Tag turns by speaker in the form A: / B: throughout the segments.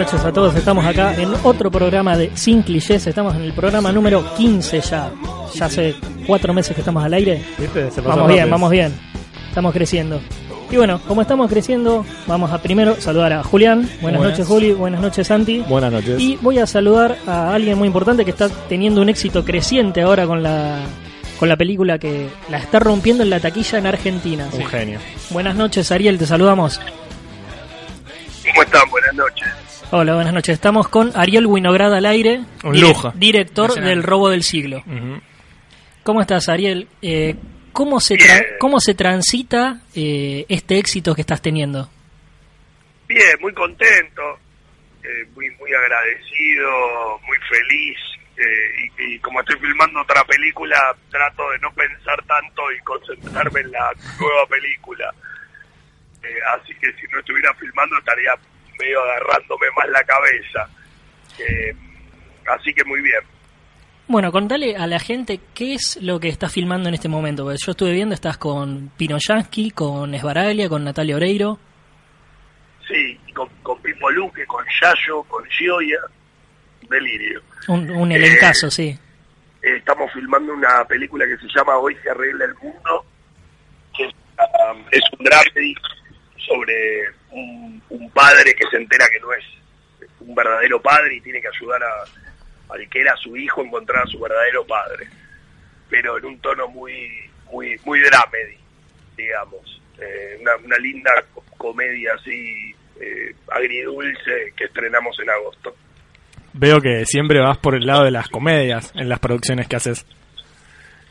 A: Noches a todos. Estamos acá en otro programa de Sin Clichés. Estamos en el programa número 15 ya. Ya hace cuatro meses que estamos al aire. Vamos bien, vamos bien. Estamos creciendo. Y bueno, como estamos creciendo, vamos a primero saludar a Julián. Buenas, noches, Juli. Buenas noches, Santi.
B: Buenas noches.
A: Y voy a saludar a alguien muy importante que está teniendo un éxito creciente ahora con la con la película que la está rompiendo en la taquilla en Argentina.
B: Un genio.
A: Buenas noches, Ariel, te saludamos.
C: ¿Cómo están? Buenas noches.
A: Hola, buenas noches. Estamos con Ariel Winograd al aire,
B: Un
A: dire-
B: lujo.
A: director del Robo del Siglo. ¿Cómo estás, Ariel? Eh, ¿cómo, se tra- ¿Cómo se transita eh, este éxito que estás teniendo?
C: Bien, muy contento, eh, muy muy agradecido, muy feliz. eh, y, y como estoy filmando otra película, trato de no pensar tanto y concentrarme en la nueva película. Eh, así que si no estuviera filmando estaría medio agarrándome más la cabeza. Eh, así que muy bien.
A: Bueno, contale a la gente qué es lo que estás filmando en este momento. Porque yo estuve viendo, estás con Pino Yansky, con Esbaraglia, con Natalia Oreiro.
C: Sí, con, con Pipo Luque, con Yayo, con Gioia, delirio.
A: Un, un elencazo, sí.
C: Eh, estamos filmando una película que se llama Hoy se arregla el mundo, que es, um, es un dramedy sobre un, un padre que se entera que no es un verdadero padre y tiene que ayudar a, al que era su hijo a encontrar a su verdadero padre, pero en un tono muy muy muy dramedy, digamos, Eh, una, una linda co- comedia así eh, agridulce que estrenamos en agosto.
B: Veo que siempre vas por el lado de las comedias en las producciones que haces.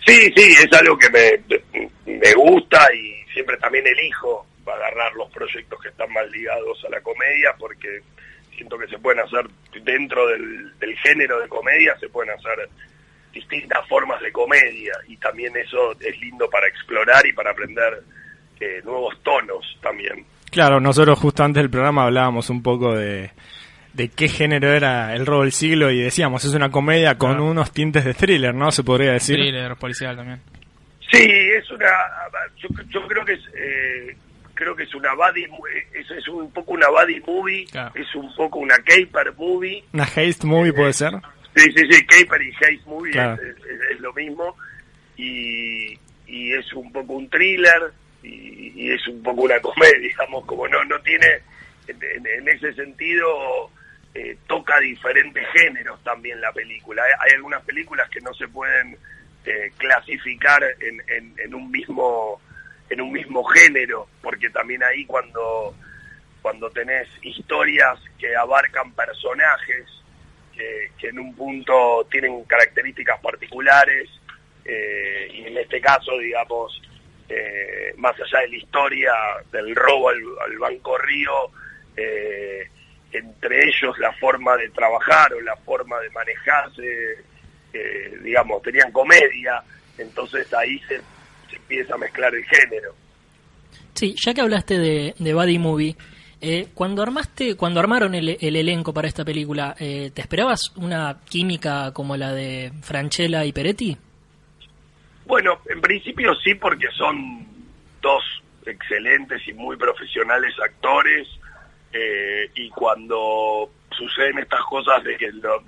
C: Sí, sí, es algo que me, me gusta y siempre también elijo agarrar los proyectos que están más ligados a la comedia porque siento que se pueden hacer dentro del, del género de comedia, se pueden hacer distintas formas de comedia y también eso es lindo para explorar y para aprender eh, nuevos tonos también.
B: Claro, nosotros justo antes del programa hablábamos un poco de, de qué género era el robo del siglo y decíamos, es una comedia con
D: Claro.
B: unos tintes de thriller, ¿no? Se podría decir.
D: Thriller policial también.
C: Sí, es una. Yo, yo creo que es. eh, creo que es una buddy. mu- Es, es un poco una buddy movie.
D: Claro.
C: Es un poco una caper movie.
B: Una haste movie puede ser.
C: Sí, sí, sí. Caper y haste movie
B: Claro.
C: es, es- es lo mismo. Y, y es un poco un thriller. Y, y es un poco una comedia, digamos. Como no, no tiene. En, en- en ese sentido. eh, toca diferentes géneros también la película. Hay, hay algunas películas que no se pueden eh, clasificar en, en, en un mismo en un mismo género, porque también ahí cuando cuando tenés historias que abarcan personajes que, en un punto tienen características particulares eh, y en este caso, digamos, eh, más allá de la historia del robo al, Banco Río, eh, entre ellos la forma de trabajar o la forma de manejarse, digamos, tenían comedia, entonces ahí se empieza a mezclar el género.
A: Sí, ya que hablaste de, de Buddy Movie, eh, cuando armaste, cuando armaron el, el elenco para esta película, eh, ¿te esperabas una química como la de Franchella y Peretti?
C: Bueno, en principio sí, porque son dos excelentes y muy profesionales actores, eh, y cuando suceden estas cosas de que lo-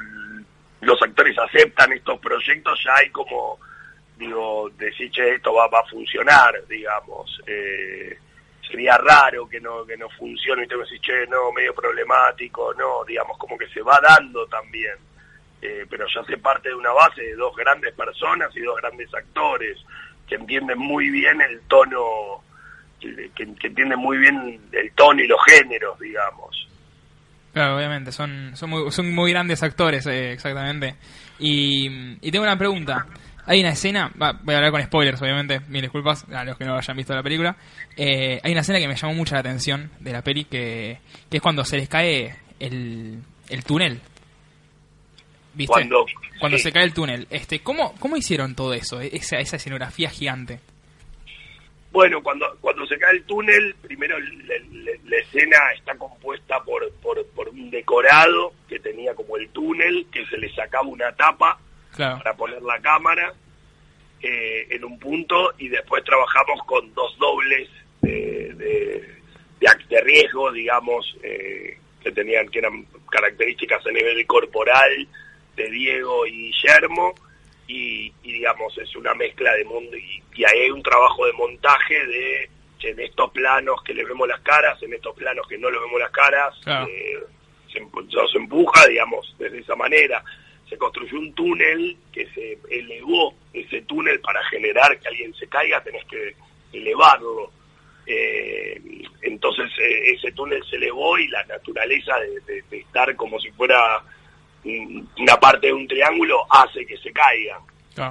C: los actores aceptan estos proyectos, ya hay como, digo, decir, che, esto va, va a funcionar, digamos. Eh, sería raro que no que no funcione y que decir, che, no, medio problemático, no, digamos, como que se va dando también. Eh, pero ya se parte de una base de dos grandes personas y dos grandes actores que entienden muy bien el tono, que, entienden muy bien el tono y los géneros, digamos.
D: Claro, obviamente, son, son, muy, son muy grandes actores, eh, exactamente. Y tengo una pregunta. Hay una escena, va, voy a hablar con spoilers, obviamente, mil disculpas a los que no hayan visto la película. Eh, hay una escena que me llamó mucho la atención de la peli, que, que es cuando se les cae el, el túnel. ¿Viste?
C: Cuando-
D: Cuando
C: sí.
D: se cae el túnel. Este, ¿cómo, ¿Cómo hicieron todo eso? Esa, esa escenografía gigante.
C: Bueno, cuando cuando se cae el túnel, primero la, la- la escena está compuesta por, por, por un decorado que tenía como el túnel, que se le sacaba una tapa
D: Claro.
C: para poner la cámara eh, en un punto y después trabajamos con dos dobles de, de, de, de riesgo, digamos, eh, que tenían que eran características a nivel corporal de Diego y Guillermo y, digamos es una mezcla de mundo y, y hay un trabajo de montaje de en estos planos que le vemos las caras, en estos planos que no le vemos las caras, eh, se, se empuja, digamos, desde esa manera. Se construyó un túnel que se elevó ese túnel para generar que alguien se caiga, tenés que elevarlo. Eh, entonces eh, ese túnel se elevó y la naturaleza de, estar como si fuera una parte de un triángulo hace que se caiga.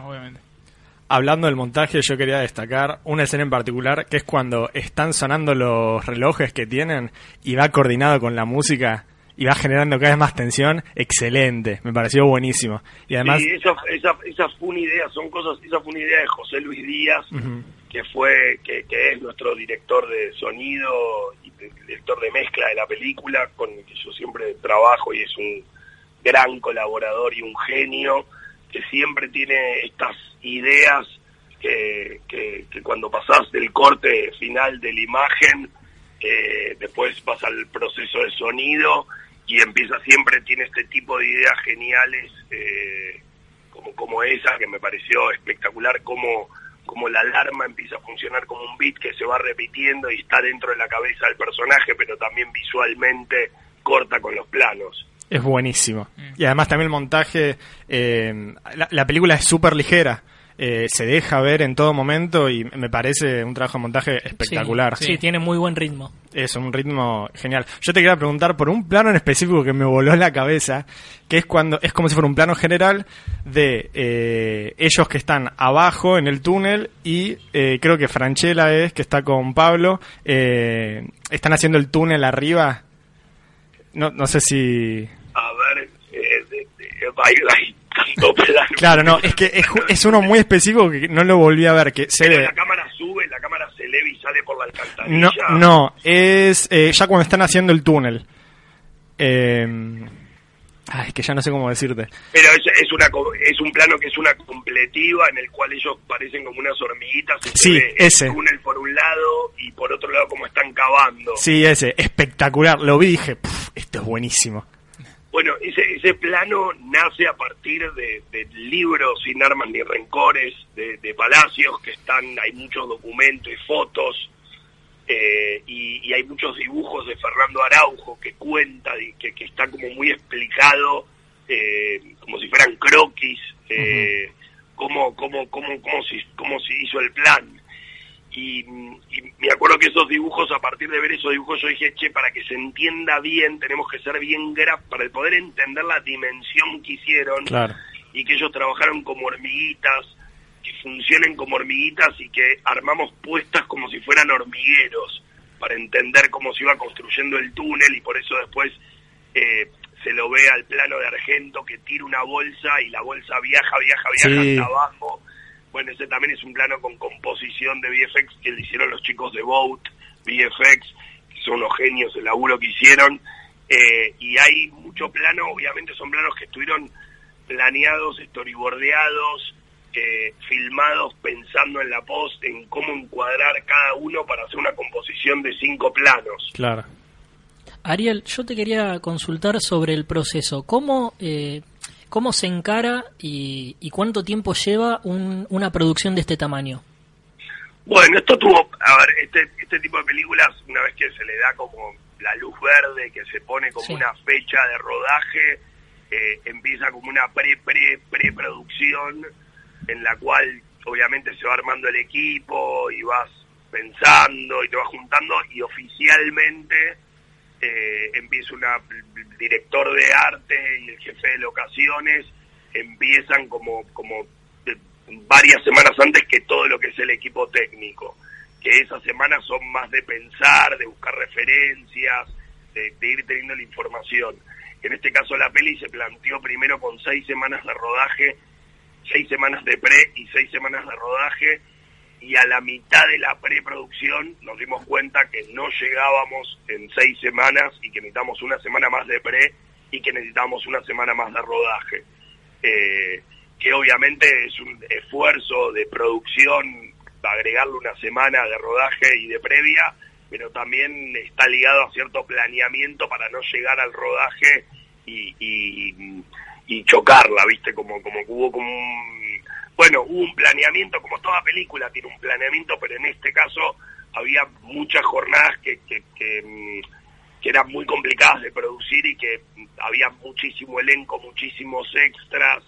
B: obviamente. Hablando del montaje, yo quería destacar una escena en particular, que es cuando están sonando los relojes que tienen y va coordinado con la música y va generando cada vez más tensión, excelente, me pareció buenísimo. Y además...
C: Sí, esa, esa, esa fue una idea, son cosas, esa fue una idea de José Luis Díaz, que fue, que, que, es nuestro director de sonido y director de mezcla de la película, con el que yo siempre trabajo y es un gran colaborador y un genio, que siempre tiene estas ideas que, que, cuando pasás del corte final de la imagen, eh, después pasa el proceso de sonido y empieza siempre, tiene este tipo de ideas geniales eh, como, como esa, que me pareció espectacular, como, como la alarma empieza a funcionar como un beat que se va repitiendo y está dentro de la cabeza del personaje, pero también visualmente corta con los planos.
B: Es buenísimo. Mm. Y además también el montaje, eh, la, película es súper ligera. Eh, se deja ver en todo momento y me parece un trabajo de montaje espectacular.
A: Sí, tiene muy buen ritmo.
B: Es un ritmo genial. Yo te quería preguntar por un plano en específico que me voló la cabeza, que es cuando es como si fuera un plano general de eh, ellos que están abajo en el túnel y creo que Franchella es que está con Pablo, están haciendo el túnel arriba. No, no sé si
C: a ver, eh, de, de, tanto
B: Claro, no, es que es, uno muy específico que no lo volví a ver. que se
C: ve... La cámara sube, la cámara se eleva y sale por la alcantarilla.
B: No, no es eh, ya cuando están haciendo el túnel. Eh, Ay, es que ya no sé cómo decirte.
C: Pero es, es, una, es un plano que es una completiva en el cual ellos parecen como unas hormiguitas.
B: sí, ese.
C: El túnel por un lado y por otro lado como están cavando.
B: Sí, ese. Espectacular. Lo vi y dije, esto es buenísimo.
C: Bueno, ese, ese plano nace a partir de, de libros sin armas ni rencores, de, de, Palacios, que están, hay muchos documentos y fotos, eh, y, hay muchos dibujos de Fernando Araujo que cuenta, y que, que está como muy explicado, eh, como si fueran croquis, eh, cómo, cómo, cómo, cómo, se, cómo se hizo el plan. Y, me acuerdo que esos dibujos, a partir de ver esos dibujos, yo dije, che, para que se entienda bien, tenemos que ser bien graf, para poder entender la dimensión que hicieron y que ellos trabajaron como hormiguitas, que funcionen como hormiguitas y que armamos puestas como si fueran hormigueros, para entender cómo se iba construyendo el túnel y por eso después eh, se lo ve al plano de Argento que tira una bolsa y la bolsa viaja, viaja, viaja hasta abajo bueno, ese también es un plano con composición de VFX que le hicieron los chicos de Boat, VFX, que son los genios el laburo que hicieron. Eh, y hay mucho plano, obviamente son planos que estuvieron planeados, storyboardeados, eh, filmados pensando en la post, en cómo encuadrar cada uno para hacer una composición de cinco planos.
B: Claro.
A: Ariel, yo te quería consultar sobre el proceso. ¿Cómo eh, ¿Cómo se encara y, cuánto tiempo lleva una producción de este tamaño?
C: Bueno, esto tuvo, a ver, este, este tipo de películas, una vez que se le da como la luz verde, que se pone como una fecha de rodaje, eh, empieza como una pre, pre, preproducción en la cual obviamente se va armando el equipo y vas pensando y te vas juntando y oficialmente eh, empieza una director de arte y el jefe de locaciones empiezan como como varias semanas antes que todo lo que es el equipo técnico que esas semanas son más de pensar de buscar referencias de, ir teniendo la información. En este caso la peli se planteó primero con seis semanas de rodaje seis semanas de pre y seis semanas de rodaje y a la mitad de la preproducción nos dimos cuenta que no llegábamos en seis semanas y que necesitamos una semana más de pre y que necesitamos una semana más de rodaje. Eh, que obviamente es un esfuerzo de producción agregarle una semana de rodaje y de previa, pero también está ligado a cierto planeamiento para no llegar al rodaje y, chocarla, ¿viste? Como, como hubo como un... Bueno, hubo un planeamiento, como toda película tiene un planeamiento, pero en este caso había muchas jornadas que, que, mm, eran muy complicadas de producir y que había muchísimo elenco, muchísimos extras,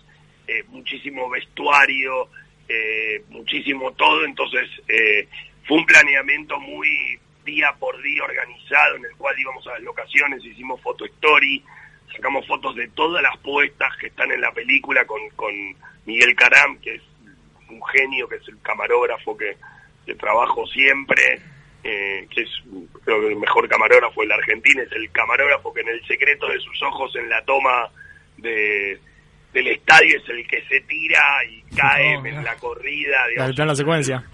C: eh, muchísimo vestuario, eh, muchísimo todo, entonces eh, fue un planeamiento muy día por día organizado en el cual íbamos a las locaciones, hicimos foto story, sacamos fotos de todas las puestas que están en la película con, con Miguel Caram, que es un genio, que es el camarógrafo que, que trabajo siempre, eh, que es creo que el mejor camarógrafo de la Argentina, es el camarógrafo que en el secreto de sus ojos en la toma de del estadio es el que se tira y cae en la corrida.
B: Digamos. La secuencia.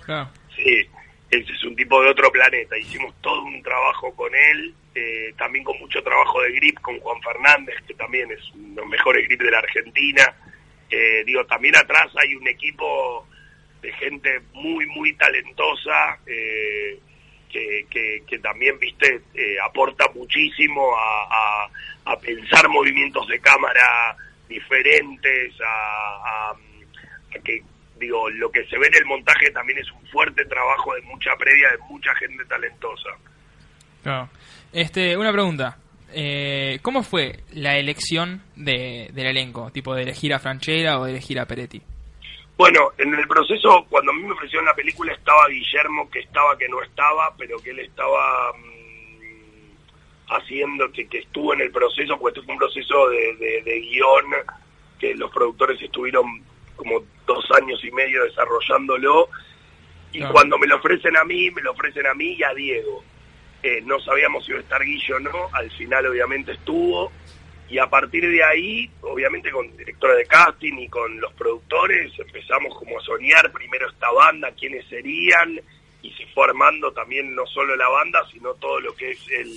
C: Sí, ese es un tipo de otro planeta. Hicimos todo un trabajo con él, eh, también con mucho trabajo de grip con Juan Fernández, que también es uno de los mejores grip de la Argentina. Eh, digo, también atrás hay un equipo de gente muy, muy talentosa. Eh, que, que, también, viste, aporta muchísimo a, pensar movimientos de cámara diferentes, a, que, digo, lo que se ve en el montaje también es un fuerte trabajo de mucha previa, de mucha gente talentosa.
D: Este, una pregunta. Eh, ¿Cómo fue la elección de, del elenco? ¿Tipo de elegir a Franchella o de elegir a Peretti?
C: Bueno, en el proceso, cuando a mí me ofrecieron la película, estaba Guillermo, que estaba, que no estaba, pero que él estaba haciendo, que, que estuvo en el proceso, porque esto fue un proceso de, de, guion que los productores estuvieron como dos años y medio desarrollándolo, y cuando me lo ofrecen a mí, me lo ofrecen a mí y a Diego. Eh, no sabíamos si iba a estar Guillo o no, al final obviamente estuvo, y a partir de ahí, obviamente con directora de casting y con los productores, empezamos como a soñar primero esta banda, quiénes serían, y se fue armando también no solo la banda, sino todo lo que es el,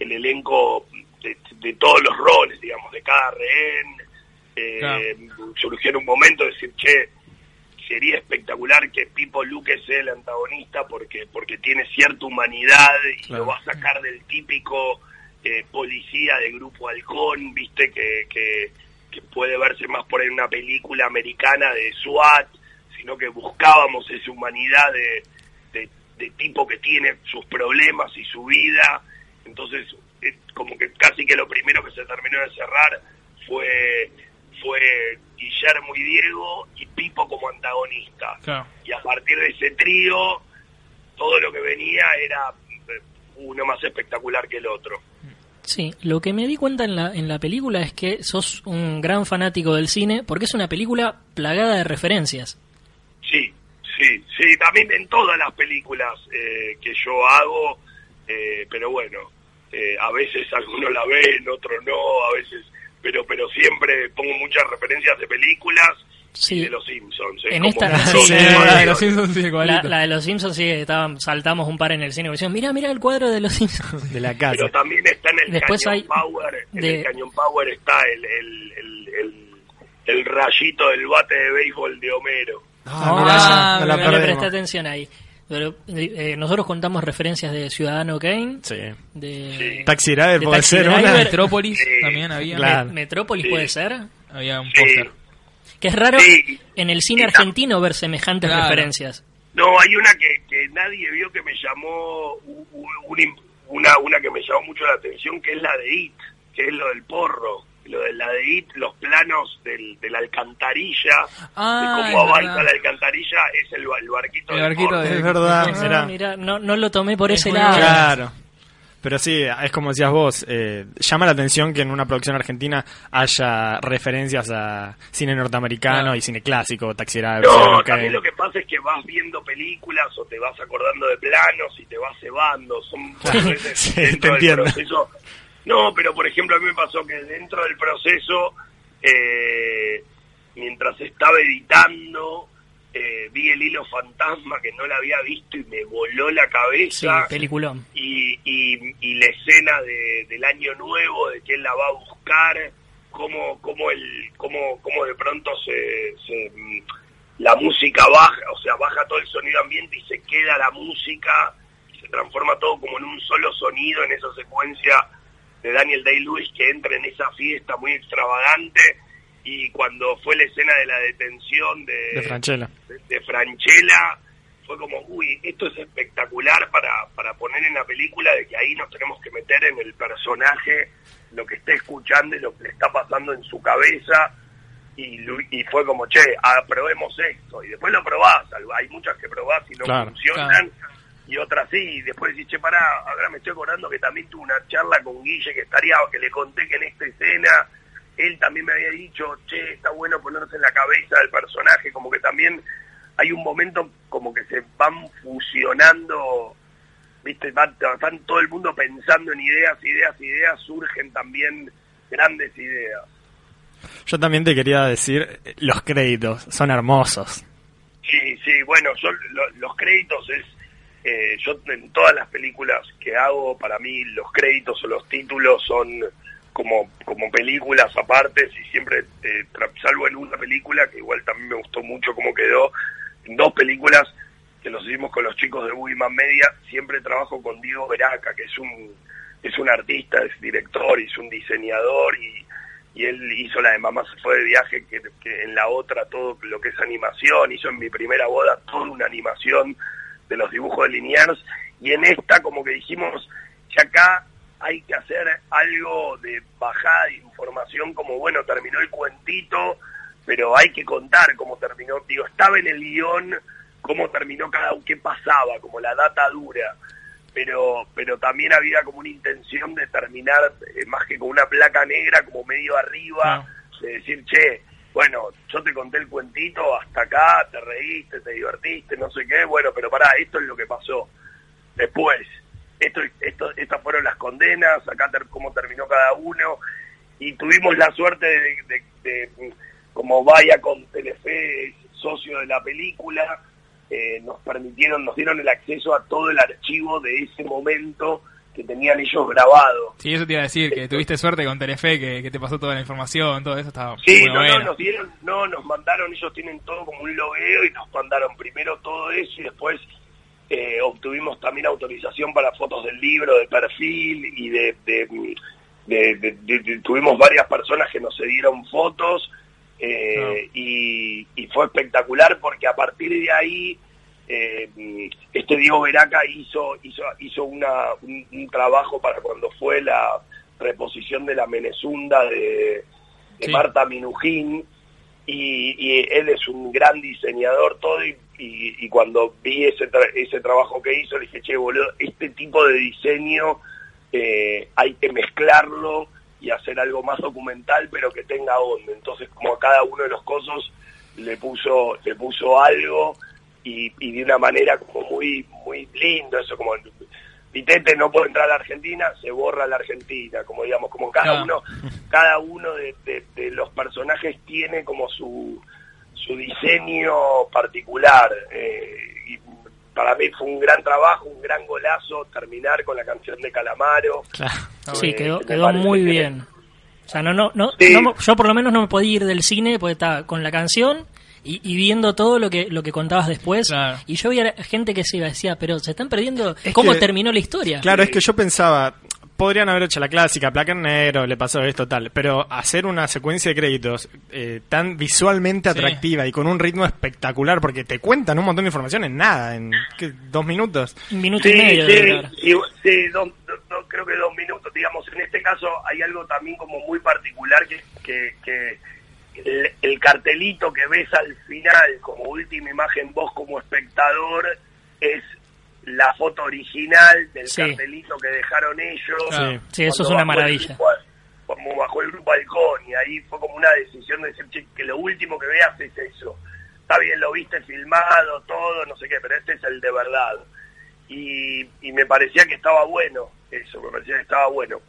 C: el elenco de, todos los roles, digamos, de cada rehén. Eh, Surgió en un momento decir, che, sería espectacular que Pipo Luque sea el antagonista porque porque tiene cierta humanidad y lo va a sacar del típico eh, policía de grupo halcón, viste, que, que, puede verse más por en una película americana de SWAT, sino que buscábamos esa humanidad de, de tipo que tiene sus problemas y su vida. Entonces, como que casi que lo primero que se terminó de cerrar fue fue Guillermo y Diego y Pipo como antagonista. Y a partir de ese trío, todo lo que venía era eh, uno más espectacular que el otro.
A: Sí, lo que me di cuenta en la, en la película es que sos un gran fanático del cine porque es una película plagada de referencias.
C: Sí, sí, sí, también en todas las películas eh, que yo hago, eh, pero bueno, eh, a veces algunos la ven, otros no, a veces, pero pero siempre pongo muchas referencias de películas y de los Simpsons.
A: En esta, la, de los Simpsons sí, la, de los Simpsons sí, estaban, saltamos un par en el cine y decían, mira, mira el cuadro de los Simpsons.
B: De la casa.
C: Pero también está en el Después Canyon Power, en el Canyon Power está el, el, el, el, rayito del bate de béisbol de Homero.
A: Ah, ah no, no, le atención ahí. Pero, eh, nosotros contamos referencias de Ciudadano Kane,
B: sí.
A: de
B: Taxi Driver, puede ser
D: Metrópolis también había.
A: Metrópolis puede ser.
D: Había un póster.
A: Que es raro en el cine argentino ver semejantes referencias.
C: No, hay una que, que nadie vio que me llamó, una, una que me llamó mucho la atención, que es la de It, que es lo del porro lo de la de IT, los planos del, de la alcantarilla,
A: ah,
C: de cómo avanza la alcantarilla, es el, barquito,
B: el barquito de, Es verdad,
A: mira, no, no lo tomé por ese lado.
B: Claro. Pero sí, es como decías vos, eh, llama la atención que en una producción argentina haya referencias a cine norteamericano y cine clásico, Taxi
C: No, también lo que pasa es que vas viendo películas o te vas acordando de planos y te vas cebando. Son veces
B: sí, te entiendo.
C: No, pero por ejemplo a mí me pasó que dentro del proceso, eh, mientras estaba editando, eh, vi el hilo fantasma que no la había visto y me voló la cabeza.
A: Sí, peliculón.
C: Y, y, la escena de, del año nuevo, de que él la va a buscar, cómo, cómo, el, cómo, cómo de pronto se, se, la música baja, o sea, baja todo el sonido ambiente y se queda la música transforma todo como en un solo sonido en esa secuencia de Daniel Day-Lewis que entra en esa fiesta muy extravagante y cuando fue la escena de la detención de,
B: de Franchella,
C: de, Franchella fue como, uy, esto es espectacular para, para poner en la película, de que ahí nos tenemos que meter en el personaje, lo que está escuchando y lo que le está pasando en su cabeza, y, y fue como, che, probemos esto, y después lo probás, hay muchas que probás y no funcionan, y otras sí, y después decís, che, pará, ahora me estoy acordando que también tuve una charla con Guille que estaría, que le conté que en esta escena él también me había dicho, che, está bueno ponerse en la cabeza del personaje, como que también hay un momento como que se van fusionando, viste, están todo el mundo pensando en ideas, ideas, ideas, surgen también grandes ideas.
B: Yo también te quería decir, los créditos son hermosos.
C: Sí, sí, bueno, yo, los créditos es, eh, yo en todas las películas que hago, para mí los créditos o los títulos son como, como películas aparte, y siempre, eh, salvo en una película, que igual también me gustó mucho cómo quedó, en dos películas que los hicimos con los chicos de Wiman Media, siempre trabajo con Diego Veraca, que es un, es un artista, es director, es un diseñador, y, y él hizo la de Mamá se fue de viaje, que, que en la otra todo lo que es animación, hizo en mi primera boda toda una animación de los dibujos de Liniers, y en esta como que dijimos, que acá hay que hacer algo de bajada de información como, bueno, terminó el cuentito, pero hay que contar cómo terminó, digo, estaba en el guion cómo terminó cada uno, qué pasaba, como la data dura, pero pero también había como una intención de terminar eh, más que con una placa negra, como medio arriba, de decir, che, bueno, yo te conté el cuentito, hasta acá, te reíste, te divertiste, no sé qué, bueno, pero pará, esto es lo que pasó. Después, esto, esto, estas fueron las condenas, acá cómo terminó cada uno, y tuvimos la suerte de, como vaya con Telefe, socio de la película, eh, nos permitieron, nos dieron el acceso a todo el archivo de ese momento que tenían ellos grabado.
D: Sí, eso te iba a decir, que tuviste suerte con Telefe, que, te pasó toda la información, todo eso estaba
C: Sí, no, no, nos dieron, no, nos mandaron, ellos tienen todo como un logueo y nos mandaron primero todo eso y después eh, obtuvimos también autorización para fotos del libro, de perfil y de, tuvimos varias personas que nos cedieron fotos eh, y, fue espectacular porque a partir de ahí eh, este Diego Veraca hizo hizo hizo una, un, trabajo para cuando fue la reposición de la Menezunda de, Marta Minujín y, él es un gran diseñador todo y, y, cuando vi ese, ese trabajo que hizo le dije, che boludo, este tipo de diseño eh, hay que mezclarlo y hacer algo más documental pero que tenga onda, entonces como a cada uno de los cosos le puso, le puso algo y, y de una manera como muy, muy lindo, eso como Vitete no puede entrar a la Argentina, se borra la Argentina, como digamos, como cada uno, cada uno de, los personajes tiene como su, su diseño particular. Eh, y para mí fue un gran trabajo, un gran golazo terminar con la canción de Calamaro.
A: Sí, eh, quedó, quedó muy bien. O sea, no, no, no, yo por lo menos no me podía ir del cine porque estaba con la canción y, viendo todo lo que lo que contabas después. Y yo veía gente que se iba decía, pero se están perdiendo cómo terminó la historia.
B: Claro, es que yo pensaba, podrían haber hecho la clásica, placa en negro, le pasó esto, tal, pero hacer una secuencia de créditos eh, tan visualmente atractiva y con un ritmo espectacular, porque te cuentan un montón de información en nada, en dos minutos.
A: Un minuto y medio.
C: Sí, sí creo que dos minutos, digamos, en este caso hay algo también como muy particular que, que el, cartelito que ves al final como última imagen vos como espectador es la foto original del cartelito que dejaron ellos.
A: Sí, eso es una maravilla.
C: como bajo el grupo Halcón y ahí fue como una decisión de decir que lo último que veas es eso. Está bien, lo viste filmado, todo, no sé qué, pero este es el de verdad. Y, y me parecía que estaba bueno, eso, me parecía que estaba bueno.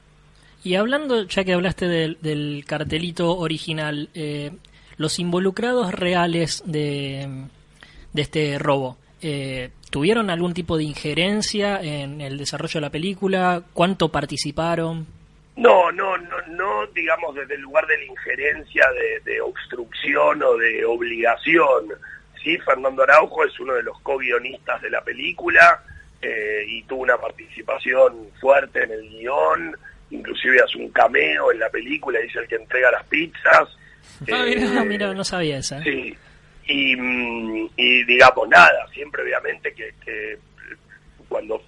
A: Y hablando, ya que hablaste del, cartelito original, eh, los involucrados reales de, este robo, eh, ¿tuvieron algún tipo de injerencia en el desarrollo de la película? ¿Cuánto participaron?
C: No, no, no, no digamos desde el lugar de la injerencia, de, obstrucción o de obligación. Sí, Fernando Araujo es uno de los co-guionistas de la película, eh, y tuvo una participación fuerte en el guion, inclusive hace un cameo en la película, dice el que entrega las pizzas.
A: Ah, eh, mira, no sabía esa.
C: Sí, y, mm, y, digamos nada, siempre obviamente que, que cuando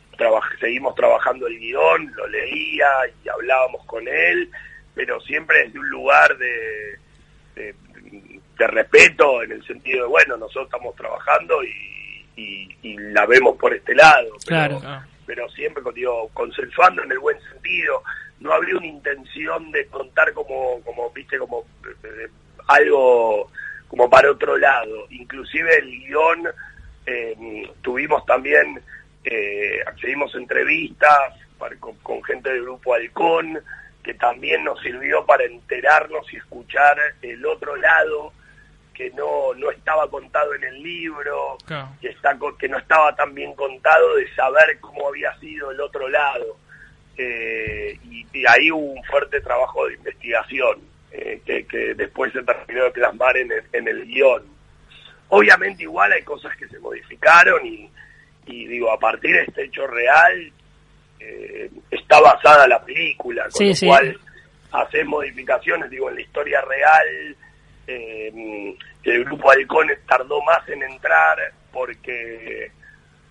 C: seguimos trabajando el guion, lo leía y hablábamos con él, pero siempre desde un lugar de, de, respeto, en el sentido de, bueno, nosotros estamos trabajando y, y, la vemos por este lado. Pero, claro. pero siempre, digo, consensuando en el buen sentido, no habría una intención de contar como, como viste, como eh, algo como para otro lado. Inclusive el guion, eh, tuvimos también, eh, accedimos entrevistas con, gente del grupo Halcón, que también nos sirvió para enterarnos y escuchar el otro lado que no, no estaba contado en el libro, que, está, que no estaba tan bien contado de saber cómo había sido el otro lado. Eh, y, ahí hubo un fuerte trabajo de investigación eh, que, después se terminó de plasmar en el, en el guion. Obviamente igual hay cosas que se modificaron y, y digo, a partir de este hecho real eh, está basada la película, con lo cual hacer modificaciones, digo, en la historia real, eh, el grupo Halcones tardó más en entrar porque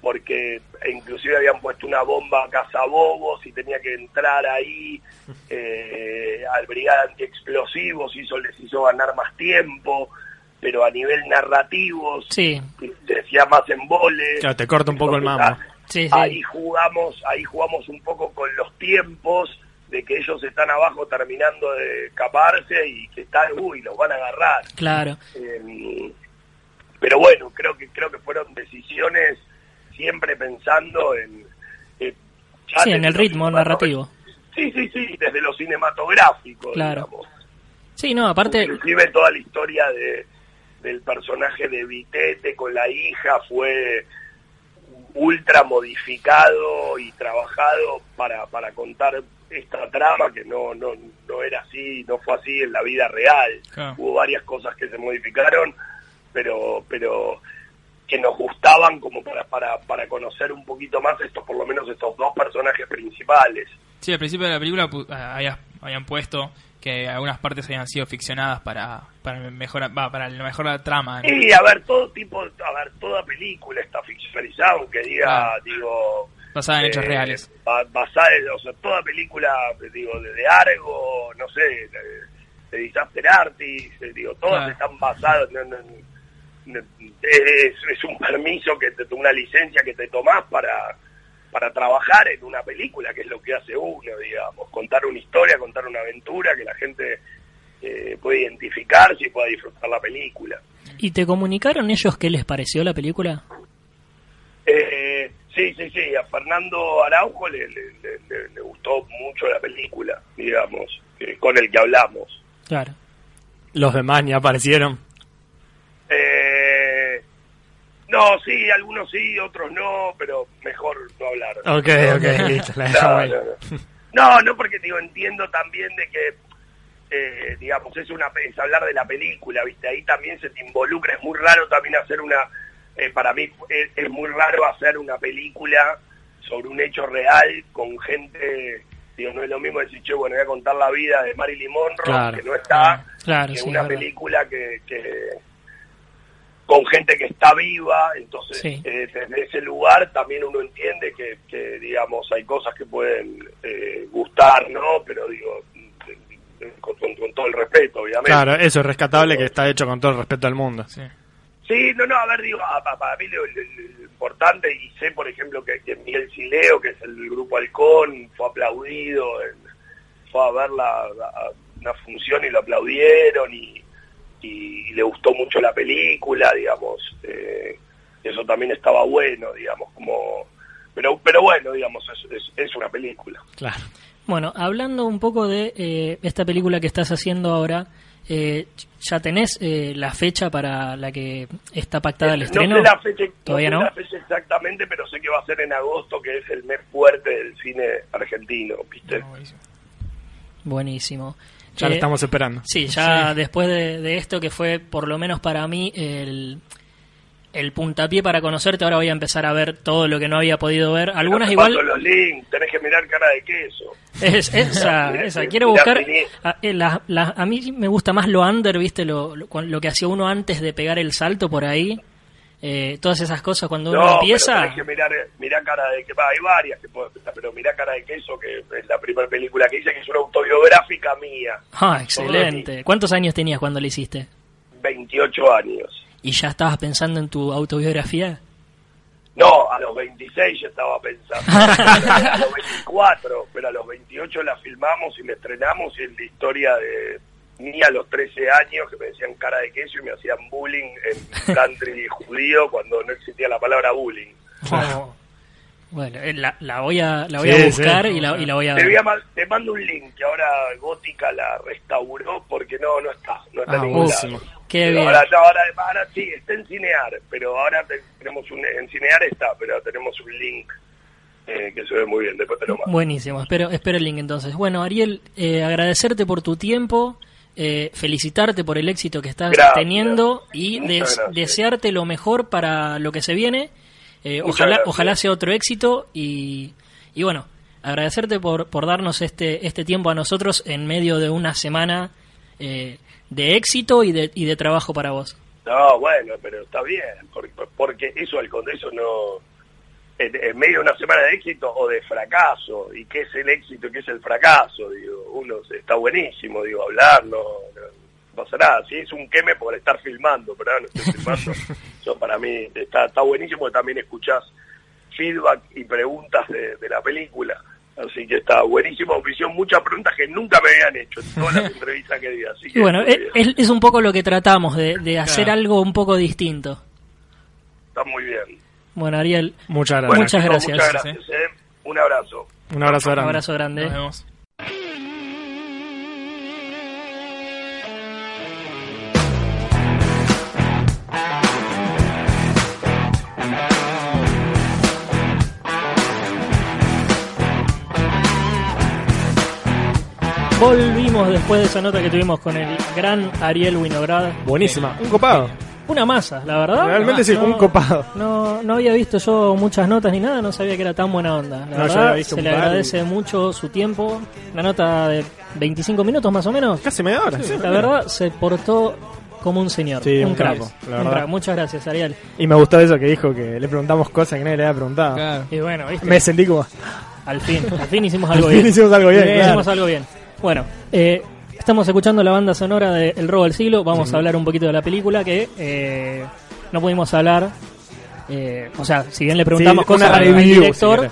C: porque inclusive habían puesto una bomba a cazabobos y tenía que entrar ahí eh, al brigada antiexplosivos y eso les hizo ganar más tiempo pero a nivel narrativo sí. decía más en vole
B: te corta un poco el mamo
C: Ahí jugamos, ahí jugamos un poco con los tiempos de que ellos están abajo terminando de escaparse y que están, uy, los van a agarrar.
A: Claro.
C: Em, pero bueno, creo que creo que fueron decisiones siempre pensando en
A: eh, sí, en el ritmo narrativo.
C: Sí, sí, sí, desde lo cinematográfico,
A: claro. Sí, no, aparte
C: inclusive toda la historia de del personaje de Vitete con la hija fue ultra modificado y trabajado para, para contar esta trama que no, no, no era así, no fue así en la vida real. Hubo varias cosas que se modificaron, pero, pero que nos gustaban como para, para, para conocer un poquito más estos, por lo menos estos dos personajes principales.
D: Sí, al principio de la película habían, habían puesto que algunas partes habían sido ficcionadas para para mejorar va, para la mejor trama
C: sí a ver todo tipo a ver toda película está ficcionalizada aunque diga digo
D: basada en hechos eh, reales.
C: basada en o sea toda película digo de, Argo no sé de, Disaster Artist digo todas están basadas en, es, es, un permiso que te una licencia que te tomás para para trabajar en una película, que es lo que hace uno, digamos, contar una historia, contar una aventura, que la gente eh, pueda identificarse y pueda disfrutar la película.
A: ¿Y te comunicaron ellos qué les pareció la película?
C: Eh, sí, sí, sí, a Fernando Araujo le, le, gustó mucho la película, digamos, eh, con el que hablamos.
A: Claro.
B: Los demás ni aparecieron.
C: Eh, no, sí, algunos sí, otros no, pero mejor no hablar.
B: Ok, ok, listo.
C: no, no, porque digo, entiendo también de que, eh, digamos, es, una, es hablar de la película, ¿viste? Ahí también se te involucra, es muy raro también hacer una, eh, para mí es, muy raro hacer una película sobre un hecho real con gente, digo, no es lo mismo decir, che, bueno, voy a contar la vida de Marilyn Monroe, que no está,
A: claro,
C: que una película que, que con gente que está viva, entonces eh, desde ese lugar también uno entiende que, digamos, hay cosas que pueden eh, gustar, ¿no? Pero digo, con, todo el respeto, obviamente.
B: Claro, eso es rescatable que está hecho con todo el respeto del mundo.
C: Sí, sí no, no, a ver, digo, para mí lo, importante, y sé, por ejemplo, que, Miguel Sileo, que es el grupo Halcón, fue aplaudido, fue a ver la, una función y lo aplaudieron, y y, le gustó mucho la película, digamos, eh, eso también estaba bueno, digamos, como... Pero, pero bueno, digamos, es, es, una película.
A: Claro. Bueno, hablando un poco de eh, esta película que estás haciendo ahora, eh, ¿ya tenés la fecha para la que está pactada el estreno?
C: No sé la fecha, ¿Todavía no, la fecha exactamente, pero sé que va a ser en agosto, que es el mes fuerte del cine argentino, ¿viste?
A: Buenísimo.
B: Ya lo estamos esperando.
A: Sí, ya después de, esto que fue, por lo menos para mí, el, el puntapié para conocerte. Ahora voy a empezar a ver todo lo que no había podido ver. Algunas igual.
C: los links, tenés que mirar cara de queso.
A: Es, esa, esa. Quiero buscar. A, eh, a, mí me gusta más lo under, ¿viste? Lo, lo, que hacía uno antes de pegar el salto por ahí. Eh, todas esas cosas cuando uno empieza.
C: Pero que mirar, mirar cara de que hay varias que puedo pero mira cara de queso, que es la primera película que hice, que es una autobiográfica mía.
A: Ah, excelente. ¿Cuántos años tenías cuando la hiciste?
C: 28 años.
A: ¿Y ya estabas pensando en tu autobiografía?
C: No, a los 26 ya estaba pensando. a los 24, pero a los 28 la filmamos y la estrenamos y es la historia de mí a los 13 años que me decían cara de queso y me hacían bullying en country judío cuando no existía la palabra bullying.
A: Bueno, eh, la, la, voy a, la voy a buscar y, la, y, la, voy a
C: ver. Te, mando un link que ahora Gótica la restauró porque no no está, no está ah, ningún
A: Qué bien.
C: Ahora, ahora, ahora, sí, está en Cinear, pero ahora tenemos un, en Cinear está, pero tenemos un link eh, que se ve muy bien, después te lo mando.
A: Buenísimo, espero, espero el link entonces. Bueno, Ariel, eh, agradecerte por tu tiempo. Eh, felicitarte por el éxito que estás teniendo y desearte lo mejor para lo que se viene. Eh, ojalá, ojalá sea otro éxito y, y bueno, agradecerte por, por darnos este, este tiempo a nosotros en medio de una semana eh, de éxito y de, y de trabajo para vos.
C: No, bueno, pero está bien, porque, porque eso al eso no... En, medio de una semana de éxito o de fracaso, y qué es el éxito y qué es el fracaso, digo, uno está buenísimo, digo, hablar, no pasa nada. Si es un queme por estar filmando, pero no estoy filmando. Eso para mí está, está buenísimo. También escuchás feedback y preguntas de, la película. Así que está buenísimo. Hicieron muchas preguntas que nunca me habían hecho en todas las entrevistas que di. Así que
A: bueno, es, es, un poco lo que tratamos, de, de hacer algo un poco distinto.
C: Está muy bien.
A: Bueno, Ariel,
B: muchas gracias.
A: muchas gracias.
C: Muchas gracias eh. Un abrazo.
B: Un abrazo grande.
A: Un abrazo grande.
D: Nos vemos.
A: Volvimos después de esa nota que tuvimos con el gran Ariel Winograd.
B: Buenísima, un copado.
A: Una masa, la verdad.
B: Realmente sí, un copado.
A: No, no había visto yo muchas notas ni nada, no sabía que era tan buena onda. La verdad, se le agradece mucho su tiempo. La nota de 25 minutos más o menos.
B: Casi media hora.
A: la verdad, se portó como un señor. un, crack. Muchas gracias, Ariel.
B: Y me gustó eso que dijo, que le preguntamos cosas que nadie le había preguntado.
A: Y bueno, ¿viste?
B: Me sentí como...
A: Al fin, al fin hicimos algo bien.
B: Al fin hicimos algo bien.
A: Hicimos algo bien. Bueno, eh, estamos escuchando la banda sonora de El Robo del Siglo. Vamos a hablar un poquito de la película que eh, no pudimos hablar. Eh, o sea, si bien le preguntamos cosas al director,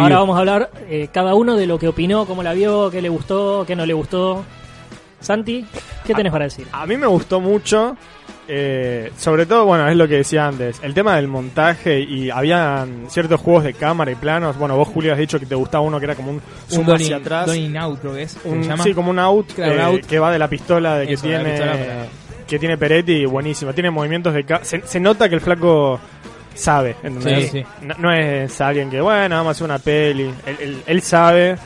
A: ahora vamos a hablar cada uno de lo que opinó, cómo la vio, qué le gustó, qué no le gustó. Santi, ¿qué tenés para decir?
B: A mí me gustó mucho. Eh, sobre todo, bueno, es lo que decía antes, el tema del montaje y habían ciertos juegos de cámara y planos. Bueno, vos, Julio, has dicho que te gustaba uno que era como un zoom hacia atrás.
D: out, creo que es.
B: sí, como un out, eh, que va de la pistola de que tiene que tiene Peretti, buenísimo. Tiene movimientos de... Se, se nota que el flaco sabe, No, es alguien que, bueno, vamos a hacer una peli. él sabe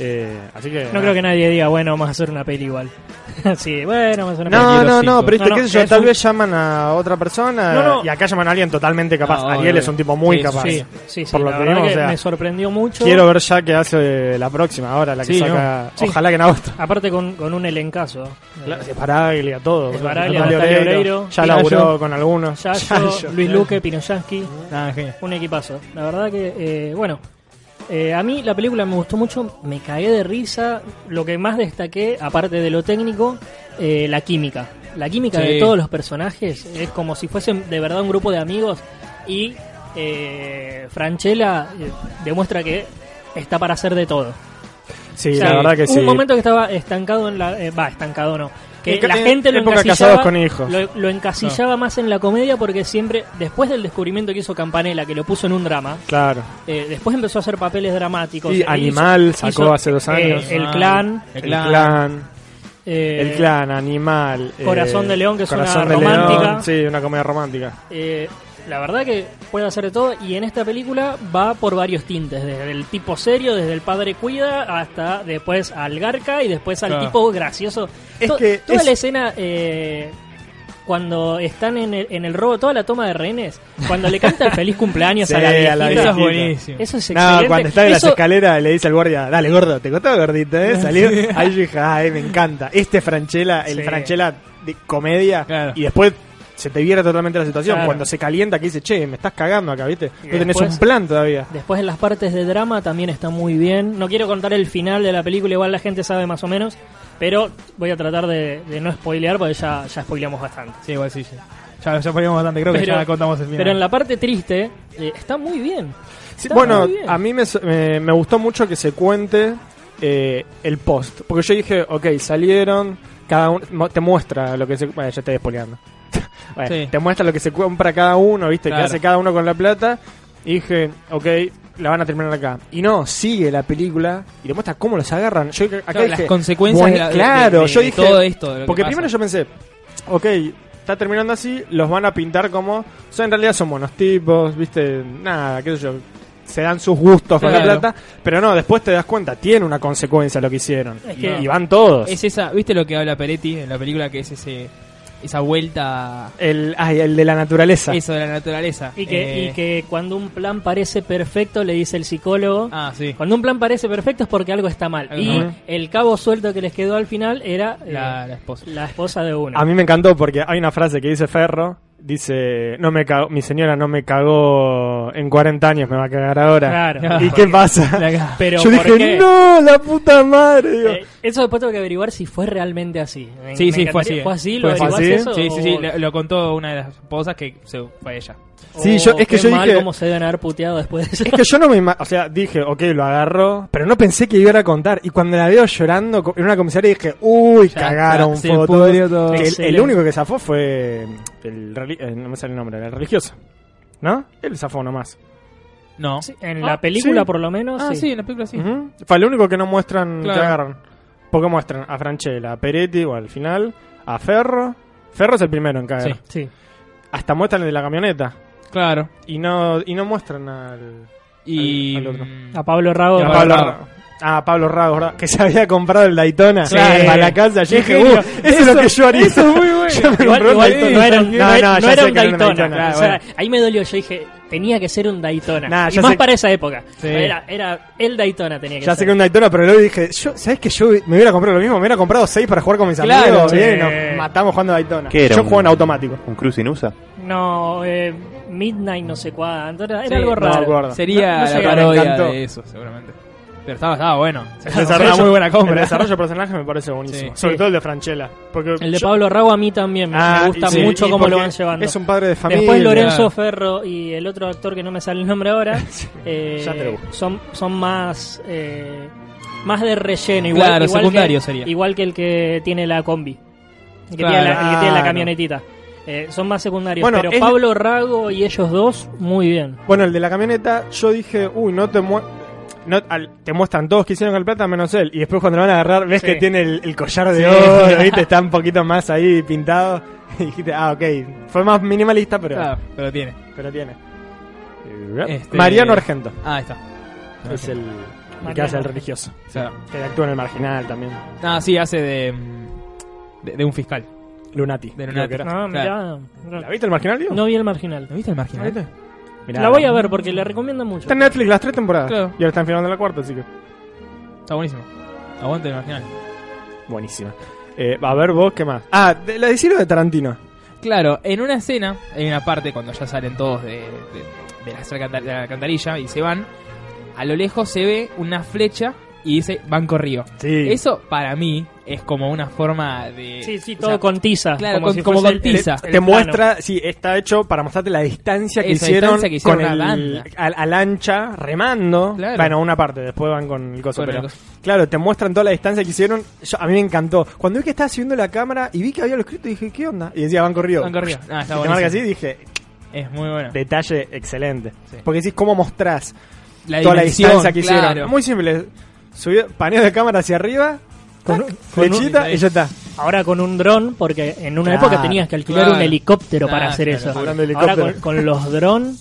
B: eh, así que.
A: No creo que nadie diga, bueno, vamos a hacer una peli igual. sí, bueno, vamos a hacer una
B: no, peli. No, no, pero este, qué sé yo, tal vez llaman a otra persona y acá llaman a alguien totalmente capaz. Ariel es un tipo muy capaz.
A: Sí, sí, Por lo que, vimos, o sea, me sorprendió mucho.
B: Quiero ver ya qué hace la próxima, ahora la que saca. Ojalá que en agosto.
A: Aparte con, con un elencazo.
B: Claro, Paraglia, todo.
A: Paraglia, Oreiro,
B: ya laburó con algunos.
A: Yayo, Luis Luque, Pinoyansky. Ah, un equipazo. La verdad que, eh, bueno, eh, a mí la película me gustó mucho, me cagué de risa. Lo que más destaqué, aparte de lo técnico, eh, la química. La química de todos los personajes es como si fuesen de verdad un grupo de amigos y eh, Franchella eh, demuestra que está para hacer de todo.
B: Sí, la verdad que sí.
A: Un momento que estaba estancado en la... Va, estancado no que la gente lo encasillaba, con hijos. Lo, encasillaba más en la comedia porque siempre, después del descubrimiento que hizo Campanella, que lo puso en un drama,
B: claro
A: eh, después empezó a hacer papeles dramáticos.
B: Y Animal sacó hace dos años.
A: el, clan,
B: el, clan. el clan, Animal.
A: Corazón de León, que es una romántica.
B: sí, una comedia romántica.
A: Eh, la verdad que puede hacer de todo y en esta película va por varios tintes, desde el tipo serio, desde el padre cuida hasta después al garca y después al tipo gracioso. Es que toda la escena eh, cuando están en el, en el robo, toda la toma de rehenes, cuando le canta el feliz cumpleaños
B: Sí,
A: a la
B: a
A: viejita.
B: la
D: Eso es buenísimo.
A: Eso es
B: No, cuando está en las escaleras le dice al guardia, dale gordo, te contaba gordito, ¿eh? Salió. Ahí yo dije, ay, me encanta. Este Franchella, el
A: Sí.
B: Franchella de comedia,
D: Claro.
B: y después se te viera totalmente la situación.
A: Claro.
B: Cuando se calienta, que dice, che, me estás cagando acá, ¿viste? No tenés
A: después-
B: un plan todavía.
A: Después en las partes de drama también está muy bien. No quiero contar el final de la película, igual la gente sabe más o menos. Pero voy a tratar de, de no spoilear porque ya, ya spoileamos bastante.
D: Sí, igual sí. sí. Ya, ya poníamos bastante, creo que
A: Pero-
D: ya contamos el final.
A: Pero en la parte triste eh, está muy bien.
B: Sí,
A: Está
B: bueno,
A: muy bien.
B: a mí me, me, me gustó mucho que se cuente eh, el post. Porque yo dije, ok, salieron, cada uno te muestra lo que se. Bueno, ya estoy despoleando. Bueno,
D: Sí.
B: Te muestra lo que se compra cada uno, ¿viste?
D: Claro.
B: Que hace cada uno con la plata. Y dije, ok, la van a terminar acá. Y no, sigue la película y te muestra cómo los agarran. Yo acá
D: Claro,
B: dije,
D: las consecuencias
B: bueno,
D: de la- de-
B: claro,
D: de-
B: yo dije,
D: todo esto, de lo que
B: porque primero yo pensé, ok, está terminando así, los van a pintar como, sea, en realidad son buenos tipos, viste, nada, qué sé yo, se dan sus gustos con la plata, pero no, después te das cuenta, tiene una consecuencia lo que hicieron.
A: Es que-
B: y van todos.
D: Es esa, ¿viste lo que habla Peretti en la película? Que es ese esa vuelta,
B: El, ay, el de la naturaleza.
D: eso de la naturaleza.
A: Y que,
D: Eh,
A: y que cuando un plan parece perfecto, le dice el psicólogo.
D: Ah, sí.
A: Cuando un plan parece perfecto es porque algo está mal.
D: Algo
A: y
D: mal.
A: el cabo suelto que les quedó al final era eh,
D: La, esposa.
A: la esposa de uno.
B: A mí me encantó porque hay una frase que dice Ferro, dice, no me cagó, mi señora no me cagó en 40 años, me va a cagar ahora.
A: Claro.
B: ¿Y qué pasa?
A: Pero
B: Yo
A: ¿por
B: dije,
A: qué?
B: no, la puta madre. digo.
A: Eh, eso después tengo que averiguar si fue realmente así. Me-
D: Sí,
A: me
D: sí, fue así.
A: encantaría- ¿Fue así?
D: Fue
A: ¿Lo
D: así.
A: averiguaste eso?
D: Sí, sí, sí,
A: o-
D: lo, lo contó una de las esposas que se fue ella.
B: Sí,
A: o
B: yo- es que
A: qué
B: yo
A: mal
B: dije-
A: cómo se deben haber puteado después de eso.
B: Es que yo no me ima- o sea, dije, ok, lo agarró, pero no pensé que iba a contar. Y cuando la veo llorando en una comisaría dije, uy,
D: Ya
B: cagaron
D: todo.
B: Que el- El, único que zafó fue el, reli- eh, no me sale el nombre, el religioso. ¿No? Él zafó nomás.
D: No.
A: Sí, en
B: Ah,
A: la película,
B: sí.
A: por lo menos.
D: ah, sí.
A: sí.
D: en la película sí.
B: Fue el único que no muestran
D: Claro.
B: que agarran. Porque muestran a Franchella, a Peretti, o al final, a Ferro. Ferro es el primero en caer.
D: Sí.
A: Sí.
B: Hasta muestran el de la camioneta.
D: Claro.
B: Y no, y no muestran al.
D: Y.
B: Al- al otro.
D: mm,
A: A Pablo Rago.
B: a
D: Pablo Rago.
B: Ah, Pablo Rago, ¿verdad? Que se había comprado el Daytona
A: Claro.
B: para la casa. Yo dije, uh, eso, es lo que yo haría.
D: eso es muy bueno.
B: Yo me
A: Igual,
B: compré un
A: igual
B: Daytona.
A: no era un, no,
B: No,
A: era-
B: no,
A: era un Daytona. O
D: Claro,
A: sea,
D: bueno.
A: ahí me dolió. Yo dije, tenía que ser un Daytona.
B: Nah,
A: y
B: ya
A: más
B: sé-
A: para esa época.
D: Sí.
A: Era, era el Daytona tenía que
B: Ya
A: ser.
B: sé que un Daytona, pero luego dije, yo, ¿sabes que yo me hubiera comprado lo mismo? Me hubiera comprado seis para jugar con mis
D: Claro,
B: amigos.
A: sí.
B: bien, nos matamos jugando Daytona.
E: ¿Qué era?
B: Yo
E: un-
B: juego en automático.
E: ¿Un Cruising USA?
A: No, eh, Midnight no sé cuánto. Era,
D: Sí,
A: algo raro.
D: Sería
B: No- no sé,
D: la parodia de eso, seguramente. Pero estaba, estaba bueno. Muy buena compra.
B: El desarrollo de personaje me parece buenísimo.
D: Sí.
B: Sobre
A: Sí.
B: todo el de Franchella. Porque
A: El de
B: yo-
A: Pablo Rago a mí también me-
B: Ah,
A: me gusta
B: sí,
A: mucho cómo lo van llevando.
B: Es un padre de familia.
A: Después Lorenzo
D: Claro.
A: Ferro y el otro actor que no me sale el nombre ahora eh,
B: ya te lo busco.
A: son, son más eh, más de relleno. Igual,
D: Claro,
A: igual
D: secundario
A: que,
D: sería.
A: Igual que el que tiene la combi. El que,
D: Claro.
A: tiene, la, el que tiene la camionetita. Eh, son más secundarios.
B: Bueno,
A: pero Pablo Rago y ellos dos, muy bien.
B: Bueno, el de la camioneta, yo dije, uy, no te mu- no, al- te muestran todos que hicieron con el plata menos él. Y después cuando lo van a agarrar, ves
A: Sí.
B: que tiene el, el collar de
A: Sí.
B: oro, ¿viste? Está un poquito más ahí pintado. Y dijiste, ah, ok. Fue más minimalista, pero,
D: Claro, pero tiene.
B: pero tiene.
D: Este-
B: Mariano Argento.
D: Ah, ahí está.
B: Es el, el que hace el religioso.
D: Claro.
B: Que actúa en el marginal también.
D: Ah, sí, hace de, de, de un fiscal.
B: Lunati.
D: De Lunati.
A: No,
D: Claro.
A: mirá,
B: ¿La viste el marginal, Diego?
A: no vi el marginal.
D: ¿No viste el
B: ¿La
D: marginal?
B: viste? Mirá,
A: La voy a ver porque le recomiendo mucho.
B: Está en Netflix las tres temporadas.
D: Claro.
B: Y ahora están filmando la cuarta, así que.
D: Está buenísimo. Aguante el marginal.
B: Buenísima. Eh, a ver vos, ¿qué más? Ah, de, la de Ciro de Tarantino.
D: Claro, en una escena, hay una parte cuando ya salen todos de, de, la, de la alcantarilla y se van, a lo lejos se ve una flecha y dice Banco Río.
B: Sí.
D: Eso para mí es como una forma de...
A: Sí, sí,
D: o
A: todo
D: sea,
A: con tiza.
D: claro,
A: como
D: con-
A: si
D: como
A: fuese
D: con
A: el-
D: tiza.
A: el- el
B: te
A: plano.
B: muestra, sí, está hecho para mostrarte la distancia que
D: Esa
B: hicieron,
D: distancia que hicieron
B: con
D: una
B: el
D: banda.
B: al, al ancha remando.
D: Claro.
B: Bueno, una parte, después van con el coso,
D: Con el
B: pero
D: coso.
B: claro, te muestran toda la distancia que hicieron. Yo- a mí me encantó. Cuando vi que estaba subiendo la cámara y vi que había lo escrito, dije, ¿qué onda? Y decía Banco Río.
D: Banco Río. Ah, está
B: y te marca así, dije,
D: Es muy bueno.
B: detalle excelente.
D: Sí.
B: Porque decís cómo mostrás
D: La
B: toda la distancia que
D: claro.
B: hicieron. Muy simple. Subió, paneo de cámara hacia arriba,
A: Con-
B: tac,
A: con un-
B: flechita y ya está.
A: Ahora con un dron, porque en una
B: Claro,
A: época tenías que alquilar
D: claro.
A: un helicóptero para
D: Ah,
A: hacer
D: claro,
A: eso. Ahora con, con los drones,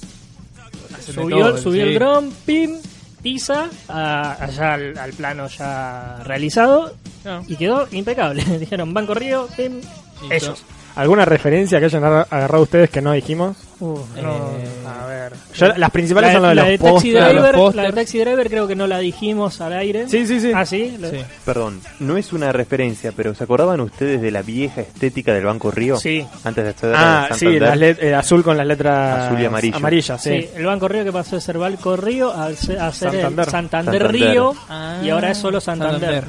A: subió,
D: todo,
A: subió
D: sí.
A: el dron, pim, tiza, a- allá al, al plano ya realizado
D: No.
A: y quedó impecable. Dijeron Banco Río, pim,
D: Listo.
A: ellos.
B: ¿Alguna referencia que hayan agarrado ustedes que no dijimos?
A: Uh,
B: a ver. las principales son las de, los
A: Taxi Driver, La de Taxi Driver creo que no la dijimos al aire.
B: Sí, sí, sí.
A: Ah, sí.
E: Perdón, no es una referencia, pero ¿se acordaban ustedes de la vieja estética del Banco Río?
A: Sí.
E: Antes de acceder
B: ah, sí, eh, azul con las letras
E: azul y amarillo.
B: amarillas. Sí.
A: sí. el Banco Río que pasó de ser Banco Río a ser, Santander. Santander, Río y ahora es solo Santander.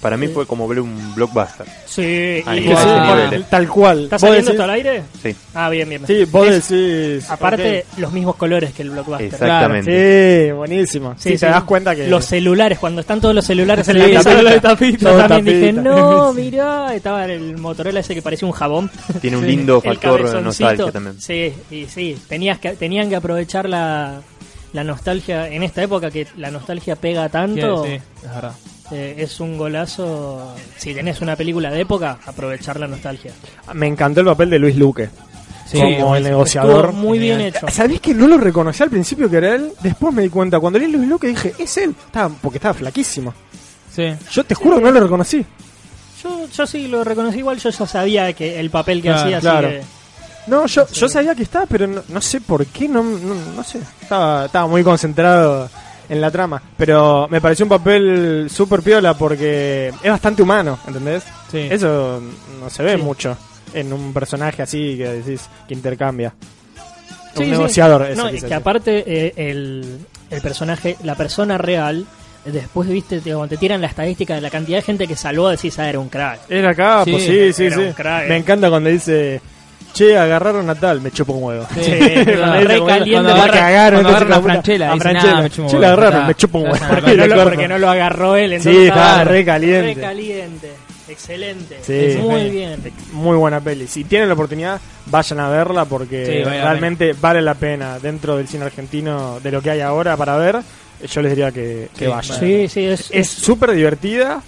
E: Para mí fue como ver un blockbuster.
A: Sí,
B: y tal cual.
A: ¿Estás saliendo esto al aire?
E: Sí.
A: Ah, bien, bien.
B: Sí, vos decís.
A: Aparte, los mismos colores que el blockbuster.
E: Exactamente.
B: sí, buenísimo. Sí, te das cuenta que.
A: Los celulares, cuando están todos los celulares en la tapita, yo también dije, no, mirá, estaba el Motorola ese que parecía un jabón.
E: Tiene un lindo factor nostalgia también.
A: Sí, y sí, tenías que, tenían que aprovechar la, la nostalgia en esta época que la nostalgia pega tanto.
D: Sí, es verdad.
A: Eh, es un golazo. Si tenés una película de época, aprovechar la nostalgia.
B: Me encantó el papel de Luis Luque. como el negociador.
A: muy bien hecho.
B: ¿Sabés que no lo reconocí al principio que era él? Después me di cuenta. Cuando leí Luis Luque dije, es él. Estaba, porque estaba flaquísimo.
D: Sí.
B: Yo te juro que no lo reconocí.
A: Yo, yo sí lo reconocí igual. Yo ya sabía que el papel que hacía.
B: Claro. No, yo, yo sabía que estaba, pero no, sé por qué. No, no, no sé. Estaba, estaba muy concentrado en la trama. Pero me pareció un papel súper piola porque es bastante humano, ¿entendés?
D: Sí.
B: Eso no se ve mucho en un personaje así que decís que intercambia. un negociador.
A: No, es que aparte eh, el, el personaje, la persona real después viste te, te tiran la estadística de la cantidad de gente que salvó decís ah era un crack
B: era acá sí, sí sí, sí. me encanta cuando dice Che, agarraron a tal, me chupo un huevo.
A: Sí, re caliente.
D: Me cagaron, a Franchella.
B: A Franchella. Che, la agarraron, me chupo un huevo.
A: Porque no, lo, porque no lo agarró él. Entonces
B: sí, estaba re caliente.
A: Re caliente. Excelente. Sí, muy bien.
B: Muy buena peli. Si tienen la oportunidad, vayan a verla porque realmente vale la pena dentro del cine argentino de lo que hay ahora para ver. Yo les diría que, que vayan.
A: Sí, sí,
B: es súper divertida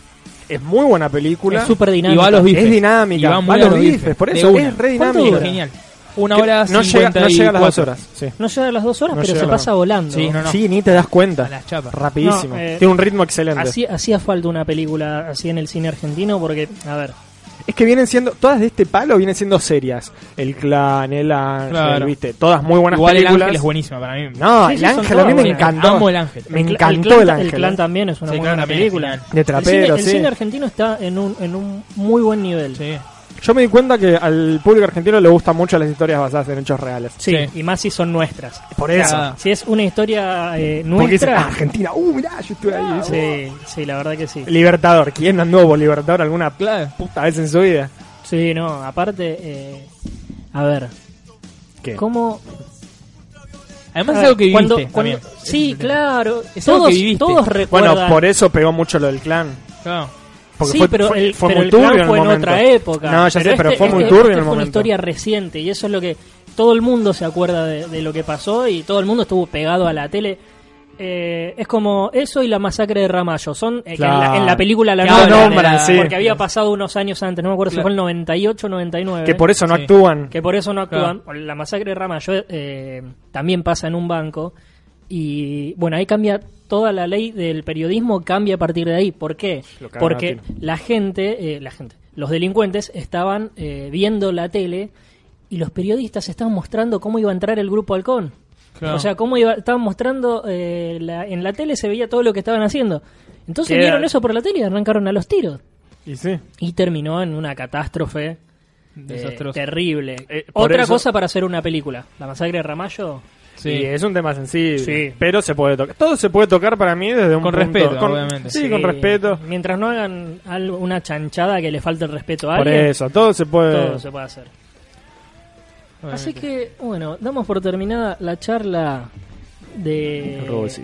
B: es muy buena película.
A: Es súper dinámica.
B: Y va a los bifes. Es dinámica. Y va, va a los bifes, por eso es re dinámica.
D: genial. Una hora
B: no llega, no llega a las dos horas. Sí.
A: No llega a las dos horas, pero se pasa volando.
B: Sí, no, no. sí, ni te das cuenta. Rapidísimo. Eh, Tiene un ritmo excelente.
A: hacía falta una película así en el cine argentino porque, a ver,
B: es que vienen siendo, todas de este palo vienen siendo serias. El clan, el ángel, viste, todas muy buenas
D: Igual
B: películas.
D: el ángel es buenísima para mí.
B: No, el ángel a mí me encantó.
D: Amo el ángel.
B: Me encantó el, ángel.
A: El clan también es una muy buena película.
B: De trapero,
A: el cine, el cine argentino está en un, en un muy buen nivel.
D: Sí.
B: Yo me di cuenta que al público argentino le gustan mucho las historias basadas en hechos reales.
A: Sí, y más si son nuestras.
B: Por eso.
A: si es una historia eh, nuestra.
B: Ah, Argentina, uh, mirá, yo estuve ahí.
A: Sí, sí, la verdad que sí.
B: Libertador, ¿quién andó por Libertador alguna puta vez en su vida?
A: Sí, no, aparte, eh, a ver.
B: ¿Qué?
A: ¿Cómo.?
D: Además es algo que viviste
A: cuando, Sí, claro. Es todos, que viviste. todos recuerdan.
B: Bueno, por eso pegó mucho lo del clan.
D: Claro.
A: Porque sí, fue, pero, el, fue muy turbio fue en, otra época.
B: No, ya sé, pero fue este, muy este turbio en el
A: fue
B: una
A: historia reciente y eso es lo que todo el mundo se acuerda de, de, lo que pasó y todo el mundo estuvo pegado a la tele. Eh, es como eso y la masacre de Ramallo. Son eh, en, la, película la
B: nombran,
A: porque había pasado unos años antes, no me acuerdo si fue el 98 99.
B: Que por eso no actúan.
A: Que por eso no actúan. La masacre de Ramallo eh, también pasa en un banco. Y bueno, ahí cambia toda la ley del periodismo, cambia a partir de ahí. ¿Por qué? Porque la gente, la gente, los delincuentes estaban viendo la tele y los periodistas estaban mostrando cómo iba a entrar el grupo Halcón. O sea, cómo iba, estaban mostrando eh, en la tele se veía todo lo que estaban haciendo. Entonces vieron eso por la tele y arrancaron a los tiros.
B: Y sí.
A: Y terminó en una catástrofe eh, terrible. Eh, Otra cosa para hacer una película. La masacre de Ramallo.
B: Sí, es un tema sensible. Sí. Pero se puede tocar. Todo se puede tocar para mí desde un
D: con respeto, obviamente.
B: Sí, con respeto.
A: Mientras no hagan algo, una chanchada que le falte el respeto a alguien.
B: Por eso, todo se puede.
A: Todo se puede hacer. Así que, bueno, damos por terminada la charla de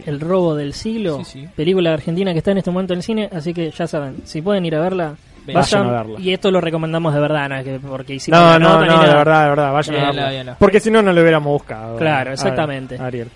A: El robo, del siglo, película argentina que está en este momento en el cine, así que ya saben, si pueden ir a verla, vayan, a verla. Y esto lo recomendamos de verdad, no que porque hicimos
B: No, no, no, de verdad, de verdad, vayan a verla. Porque si no, no lo hubiéramos buscado.
A: Claro, exactamente.
B: Ariel.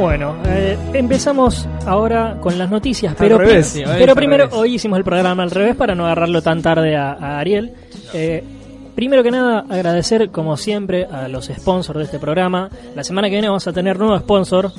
A: Bueno, eh, empezamos ahora con las noticias, pero, pero primero hoy hicimos el programa al revés para no agarrarlo tan tarde a, Ariel. Eh, primero que nada, agradecer como siempre a los sponsors de este programa. La semana que viene vamos a tener nuevo sponsor.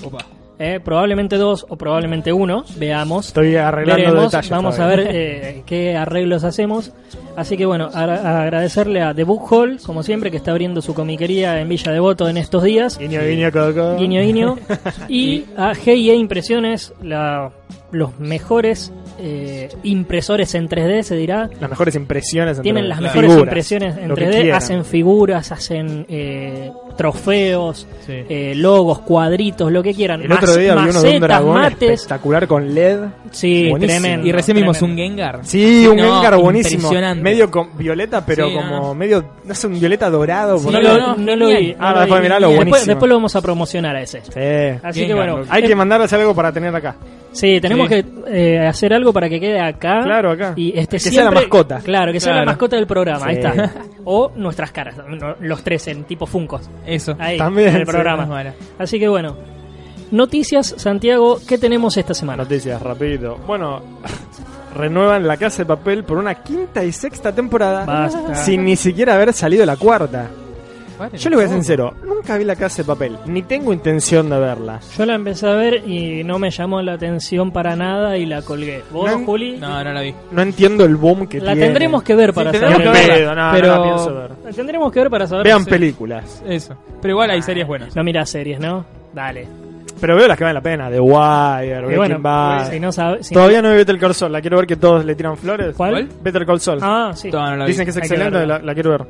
A: Eh, probablemente dos o probablemente uno, veamos.
B: Estoy arreglando
A: Veremos,
B: detalles.
A: Vamos a ver eh, qué arreglos hacemos. Así que bueno, a- a agradecerle a The Book Hall, como siempre, que está abriendo su comiquería en Villa Devoto en estos días.
B: Guiño, guiño, coco.
A: Guiño, guiño. Y a G&E Impresiones, la, los mejores eh, impresores en 3D, se dirá.
B: Las mejores impresiones en
A: Tienen
B: 3D.
A: las
D: Claro.
A: mejores
B: Figuras,
A: impresiones en
B: lo que
A: 3D,
B: quieran.
A: hacen figuras, hacen eh, trofeos,
D: Sí.
A: eh, logos, cuadritos, lo que quieran.
B: El otro
A: Mas-
B: día vi uno de un
A: macetas,
B: dragón
A: mates.
B: espectacular con LED.
A: Sí,
B: Buenísimo.
A: tremendo.
D: Y recién vimos un. Gengar.
B: Sí, un
D: No,
B: Gengar buenísimo.
D: impresionante.
B: Medio con violeta, pero
D: Sí,
B: como
D: no.
B: medio, no sé, un violeta dorado.
D: Sí,
A: No, lo,
D: no,
A: no lo vi.
B: Ah, después miralo, buenísimo.
A: Después lo vamos a promocionar a ese.
B: Sí.
A: Así que bueno.
B: Hay que mandarles algo para tener acá.
A: Sí, tenemos
D: Sí.
A: que eh, hacer algo para que quede acá.
B: Claro, acá.
A: Y este
B: Que sea
A: siempre-
B: la mascota.
A: Claro, que sea
D: Claro.
A: la mascota del programa. Ahí
B: Sí.
A: está. O nuestras caras, no, los tres en tipo Funcos.
D: Eso.
A: Ahí,
B: También,
A: en el
B: sí,
A: programa.
D: mala.
A: Así que bueno. Noticias, Santiago, ¿qué tenemos esta semana?
B: Noticias, rapidito. Bueno, renuevan La Casa de Papel por una quinta y sexta temporada
A: Basta.
B: sin ni siquiera haber salido la cuarta. Yo les voy a ser sincero, nunca vi La Casa de Papel, ni tengo intención de verla.
A: Yo la empecé a ver y no me llamó la atención para nada y la colgué. ¿Vos,
B: No-
A: Juli?
D: No, no la vi.
B: No entiendo el boom que
A: La
B: tiene.
A: tendremos que ver para
B: Sí,
A: saber.
B: tendremos que
A: verla.
B: verla, no, no
A: pero
B: la pienso ver.
A: la tendremos que ver para saber.
B: Vean
A: si-
B: películas.
D: Eso. Pero igual hay series buenas.
A: No miras series, ¿no? Dale.
B: Pero veo las que valen la pena. The Wire,
A: Y
B: Breaking
A: bueno,
B: Bad.
A: si no sabes. si
B: Todavía no vi Better Call Saul. La quiero ver que todos le tiran flores.
A: ¿Cuál?
D: ¿Cuál?
B: Better Call Saul.
A: Ah, sí.
D: Todavía no la vi.
B: Dicen que es
A: Hay que
B: excelente,
A: verla.
B: la, la quiero ver.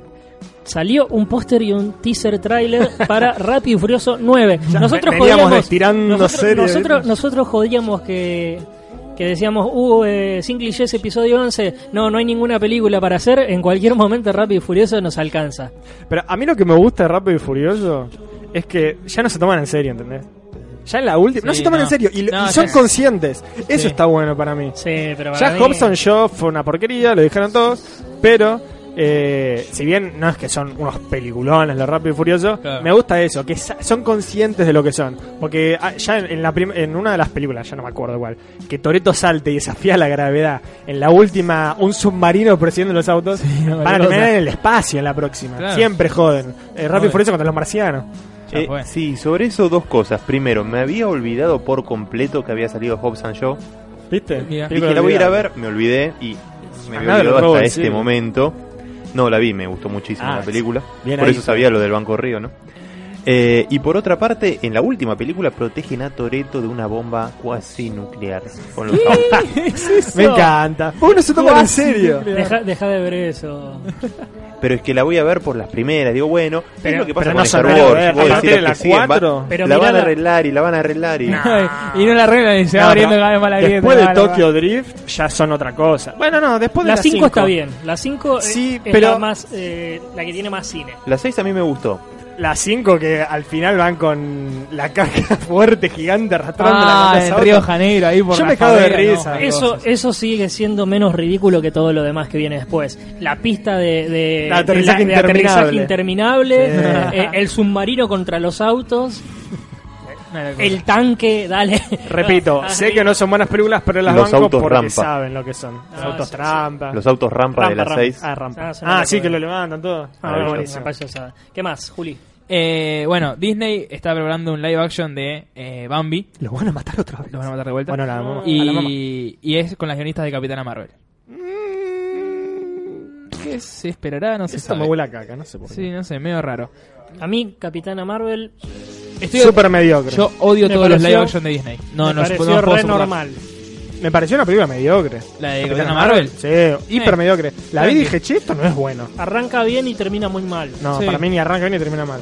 A: Salió un póster y un teaser trailer para Rápido y Furioso 9. Nosotros jodíamos, nosotros,
B: series.
A: nosotros, nosotros jodíamos que que decíamos, uh, eh, sin clichés, episodio 11, no, no hay ninguna película para hacer, en cualquier momento Rápido y Furioso nos alcanza.
B: Pero a mí lo que me gusta de Rápido y Furioso es que ya no se toman en serio, ¿entendés? Ya en la última. no se toman
D: no.
B: en serio y,
D: No,
B: y son
D: es-
B: conscientes. Eso
D: Sí.
B: está bueno para mí.
A: Sí, pero para
B: Ya
A: mí-
B: Hobson Shaw fue una porquería, lo dijeron todos, pero eh, si bien no es que son unos peliculones los Rápido y Furioso,
D: Claro.
B: me gusta eso, que son conscientes de lo que son. Porque ah, ya en, la en una de las películas, ya no me acuerdo cuál, que Toreto salte y desafía la gravedad. En la última, un submarino persiguiendo los autos,
D: no,
B: van a terminar en el espacio en la próxima.
D: Claro.
B: Siempre joden. Eh, Rápido y. Furioso contra los marcianos.
E: Eh, sí, sobre eso dos cosas. Primero, me había olvidado por completo que había salido Hobbs and Shaw.
B: ¿Viste?
E: Dije, la voy a ir a ver, me olvidé y me había
B: Andá, lo
E: olvidado hasta
B: sí.
E: este momento. No, la vi, me gustó muchísimo
B: Ah,
E: la película. por
B: ahí,
E: eso sabía lo del Banco Río, ¿no? Eh, y por otra parte, en la última película protegen a Toreto de una bomba cuasi nuclear. Con los autos.
B: Me encanta. Uno se toma en serio.
A: Deja, deja de ver eso.
E: Pero es que la voy a ver por las primeras. Digo, bueno,
A: Pero-
E: es lo que pasa
B: pero
E: con
B: no
E: Star
B: que
E: Wars. Vos
B: A
E: decís
B: partir de
E: que
B: la
E: siguen, va-.
A: Pero
E: la van a arreglar y la van a arreglar y...
D: y no la arreglan y se va
B: No,
D: abriendo cada vez más la
B: Después de
D: grieta,
B: Tokyo Drift ya son otra cosa. Bueno, no, después de
A: La
B: las
A: 5
B: cinco
A: está bien. La 5
B: Sí,
A: es
B: pero-
A: la, más, eh, la que tiene más cine.
E: La 6 a mí me gustó.
B: Las 5 que al final van con la caja fuerte gigante arrastrando
D: Ah,
B: la
D: en Río. Janeiro, ahí por
B: Yo
D: la
B: me cago de risa.
D: no,
A: Eso, eso sigue siendo menos ridículo que todo lo demás que viene después. La pista de, de,
B: La aterrizaje
A: de la- de aterrizaje
B: interminable. Sí.
A: eh, el submarino contra los autos, el tanque, dale.
B: Repito, sé que no son buenas películas, pero las
E: Los
B: banco
E: autos
B: porque
E: rampa.
B: saben lo que son. Los
A: Ah,
B: autos
A: sí.
E: Los autos rampa, de las
B: rampa.
E: 6.
B: Ah, rampa.
A: Ah,
B: Ah, sí, que lo levantan todo.
A: Ah,
E: Maravilloso.
A: buenísimo. ¿Qué más, Juli?
D: Eh, bueno, Disney está preparando un live action de eh, Bambi.
B: Los van a matar otra vez.
D: Lo van a matar de vuelta.
B: Bueno, la, a la mamá.
D: y, y es con las guionistas de Capitana Marvel. ¿Qué se esperará? No se
B: Esto
D: sabe.
B: me huele a caca, no sé por qué.
D: Sí, no sé, medio raro.
A: A mí, Capitana Marvel,
D: Estoy,
B: Súper mediocre.
D: yo odio
A: Me
D: todos los live action de Disney. No,
A: me
D: no,
A: pareció
D: no puedo
A: re
D: soportar.
B: Me pareció una película mediocre.
D: La de
B: Capitana
D: Marvel.
B: Sí, hiper
D: Eh.
B: mediocre. La vi y dije, che, esto no es bueno.
A: Arranca bien y termina muy mal.
B: No,
D: Sí.
B: para mí ni arranca bien ni termina mal.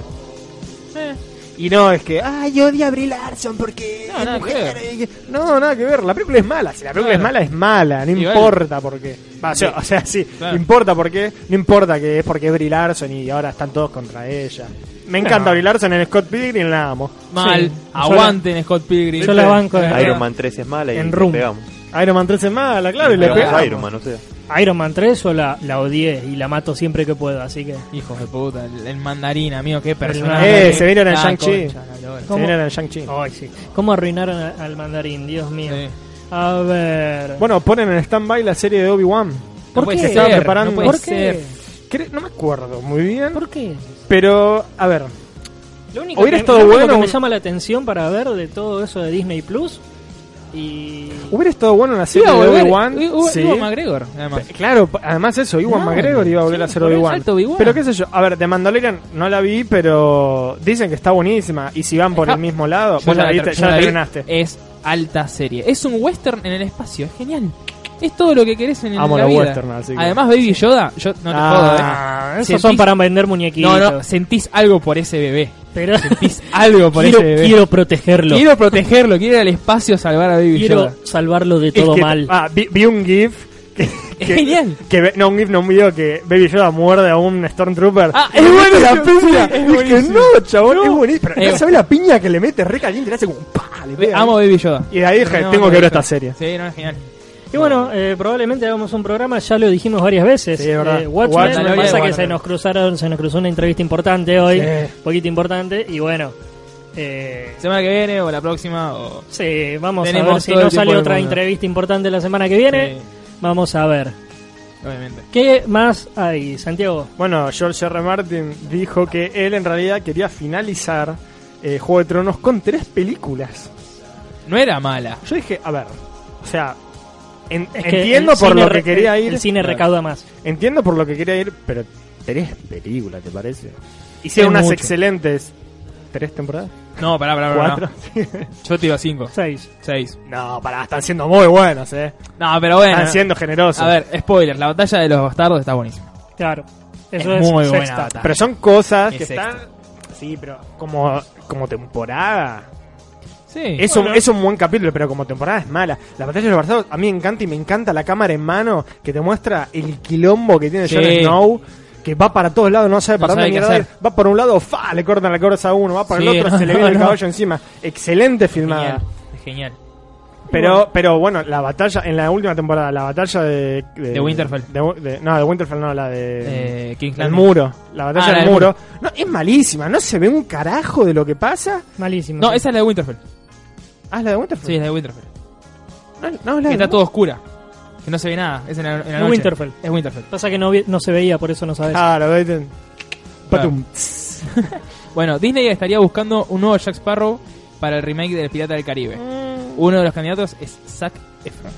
D: Eh,
B: Y no, es que, ay, odio a Brie Larson porque
D: No,
B: es
D: nada que
B: mujer. No, nada que ver. La película es mala. Si la película
D: Claro.
B: es mala, es mala. No
D: Igual.
B: importa por qué. Va, o, sea,
D: Sí.
B: o sea, sí,
D: Claro.
B: importa por qué. No importa que es porque es Brie Larson y ahora están todos contra ella. Me encanta
A: No.
B: Brie Larson en Scott Pilgrim, la amo.
D: mal.
A: Sí.
D: Aguanten Scott Pilgrim.
A: Yo la banco de
E: Iron Man 3 es mala y
A: En
E: le
A: Room.
E: pegamos.
B: Iron Man 3 es mala, claro, y le
E: Pegamos
B: pegamos.
E: a Iron Man, o sea.
A: Iron Man 3 yo la, la odié y la mato siempre que puedo, así que...
D: Hijos de puta, el, el mandarín, amigo, qué personaje.
B: Eh, se vinieron en
D: Ah,
B: Shang-Chi.
D: concha, la lora.
B: Se
A: ¿Cómo?
B: vienen en Shang-Chi.
A: Ay, sí. ¿Cómo arruinaron a- al mandarín? Dios mío.
D: Sí.
A: A ver...
B: Bueno, ponen en stand-by la serie de Obi-Wan.
A: ¿Por
D: No puede
A: qué?
D: ser,
B: preparando-
D: no puede
A: ¿Por qué?
D: ser.
B: cre- no me acuerdo muy bien.
A: ¿Por qué?
B: Pero, a ver,
A: Lo único,
B: Hubiera
A: que,
B: estado
A: lo único
B: bueno
A: que me llama la atención para ver de todo eso de Disney Plus y
B: hubiera estado bueno una serie de Obi-Wan. Sí.
D: McGregor, además.
B: Claro, además eso, Iwan
D: No,
B: McGregor iba a volver a ser Obi-Wan. Pero qué sé yo, a ver, de Mandalorian no la vi, pero dicen que está buenísima. Y si van por
D: Ah,
B: el mismo lado, vos la
D: la
B: viste, ya la terminaste.
D: Es alta serie. Es un western en el espacio, es genial. Es todo lo que querés en,
B: Amo
D: la vida.
B: western, así que-
D: Además, Baby Yoda, yo no te jodo, ¿eh?
A: Ah, esos
D: Sentís-
A: son para vender muñequitos.
D: No, no, sentís algo por ese bebé.
A: pero
D: Sentís algo por
A: quiero,
D: ese bebé.
A: quiero protegerlo.
D: Quiero protegerlo, quiero ir al espacio a salvar a Baby
A: Quiero
D: Yoda.
A: salvarlo de
B: Es
A: todo
B: que-
A: mal.
B: Ah, vi, vi un GIF. Que,
D: Es
B: que-
D: genial.
B: Que, ve- no, un GIF, no, un video que Baby Yoda muerde a un Stormtrooper.
D: Ah, es buenísimo,
B: la piña.
D: sí, es buenísimo.
B: no, chabón, es buenísimo. Pero
D: Eh,
B: sabes la piña que le mete re caliente, le hace como ¡pah! Le pega.
D: Amo Baby Yoda.
B: Y de ahí dije,
D: No,
B: tengo
D: no,
B: que ver
D: no,
B: esta serie.
D: Sí, no, es genial.
A: Y bueno, eh, probablemente hagamos un programa, ya lo dijimos varias veces.
B: Sí, es verdad.
A: Eh, Watchmen,
B: Watchmen,
A: lo que pasa que se nos cruzaron, se nos cruzó una entrevista importante hoy,
B: Sí.
A: un poquito importante, y bueno, eh,
D: Semana que viene o la próxima o...
A: sí, vamos a
D: Tenemos
A: ver si no sale otra entrevista importante la semana que viene.
D: Sí,
A: Vamos a ver.
D: obviamente.
A: ¿Qué más hay, Santiago?
B: Bueno, George R. Martin dijo que él en realidad quería finalizar eh, Juego de Tronos con tres películas.
D: No era mala.
B: Yo dije, a ver, o sea, en-
A: Es que
B: entiendo por lo que quería ir.
A: El cine recauda más.
B: Entiendo por lo que quería ir, pero tres películas, ¿te parece? Hicieron unas
D: mucho.
B: excelentes. ¿Tres temporadas?
D: No, pará, pará, pará.
B: ¿Cuatro?
D: Yo te digo cinco.
A: Seis.
D: Seis.
B: no, pará, están siendo muy buenos, eh.
D: No, pero bueno.
B: Están siendo generosos.
D: A ver, spoiler, la batalla de los bastardos está buenísima.
A: Claro. Eso
D: Es
A: es,
D: muy buena batalla.
B: Pero son cosas que
D: Es
B: están. Sí, pero como, como temporada.
D: Sí.
B: Es,
A: Bueno.
B: un, es un buen capítulo, pero como temporada es mala. La batalla de los bastardos a mí me encanta y me encanta la cámara en mano que te muestra el quilombo que tiene
D: Sí.
B: Jon Snow. Que va para todos lados, no sabe
D: No
B: para
D: sabe
B: dónde mierda. Va por un lado, fa, le cortan la cabeza a uno. Va para
D: Sí,
B: el otro,
D: no,
B: se le
D: no,
B: viene el
D: no.
B: caballo encima. Excelente filmada.
D: Genial. Es genial.
B: Pero, pero bueno, la batalla, en la última temporada, la batalla de.
D: De Winterfell.
B: de- de- no, de Winterfell no, la de.
D: Eh, King's
B: el muro. La batalla
D: Ah, la
B: del muro. No, es malísima, no se ve un carajo de lo que pasa.
A: Malísimo.
D: No,
A: sí.
D: esa es la de Winterfell.
B: Ah, es la de Winterfell.
D: Sí, es la de Winterfell.
B: No, no, es la
D: Que
B: de
D: está todo oscura. Que no se ve nada. Es en la, en la
A: Es
D: noche.
A: Winterfell.
D: Es Winterfell.
A: Pasa que no, vi- no se veía, por eso no sabes.
B: Claro, ¿viste? Patum.
D: Bueno, Disney estaría buscando un nuevo Jack Sparrow para el remake del Pirata del Caribe. Uno de los candidatos es Zac Efron.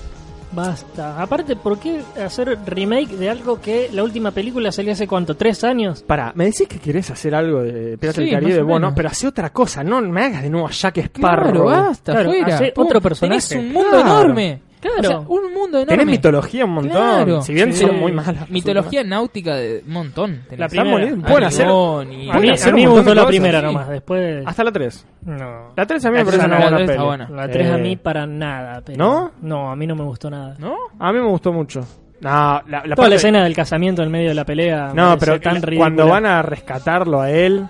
A: Basta. Aparte, ¿por qué hacer remake de algo que la última película salió hace cuánto? ¿Tres años?
B: Pará, me decís que querés hacer algo de Pirata
D: Sí,
B: del Caribe, bueno, pero hace otra cosa, no me hagas de nuevo a Jack Sparrow.
D: Claro, basta,
A: Claro,
D: fuera.
A: hace otro personaje.
D: Tenés un mundo
B: Claro.
D: enorme.
A: Claro.
D: O sea, un mundo enorme.
B: Tenés mitología un montón,
D: Claro.
B: si bien
A: Sí.
B: son muy malas.
D: Mitología náutica de un montón. Tenés
A: La
D: a
A: primera.
B: pueden hacer-
D: y-
A: A mí,
B: Pueden hacer
A: a mí
B: un
A: me
B: montón
A: gustó la primera
D: sí.
A: nomás. Después.
B: Hasta la 3.
A: No.
B: La 3 a mí me parece
D: tres
B: una
D: no, la
B: buena
D: buena.
A: La 3 a
B: Eh,
A: mí para nada. Pero
B: ¿No?
A: No, a mí no me gustó nada.
D: ¿No?
B: A mí me gustó mucho. No, la, la
A: Toda
B: parte-
A: la escena del casamiento en medio de la pelea.
B: No, pero
A: tan
B: cuando van a rescatarlo a él,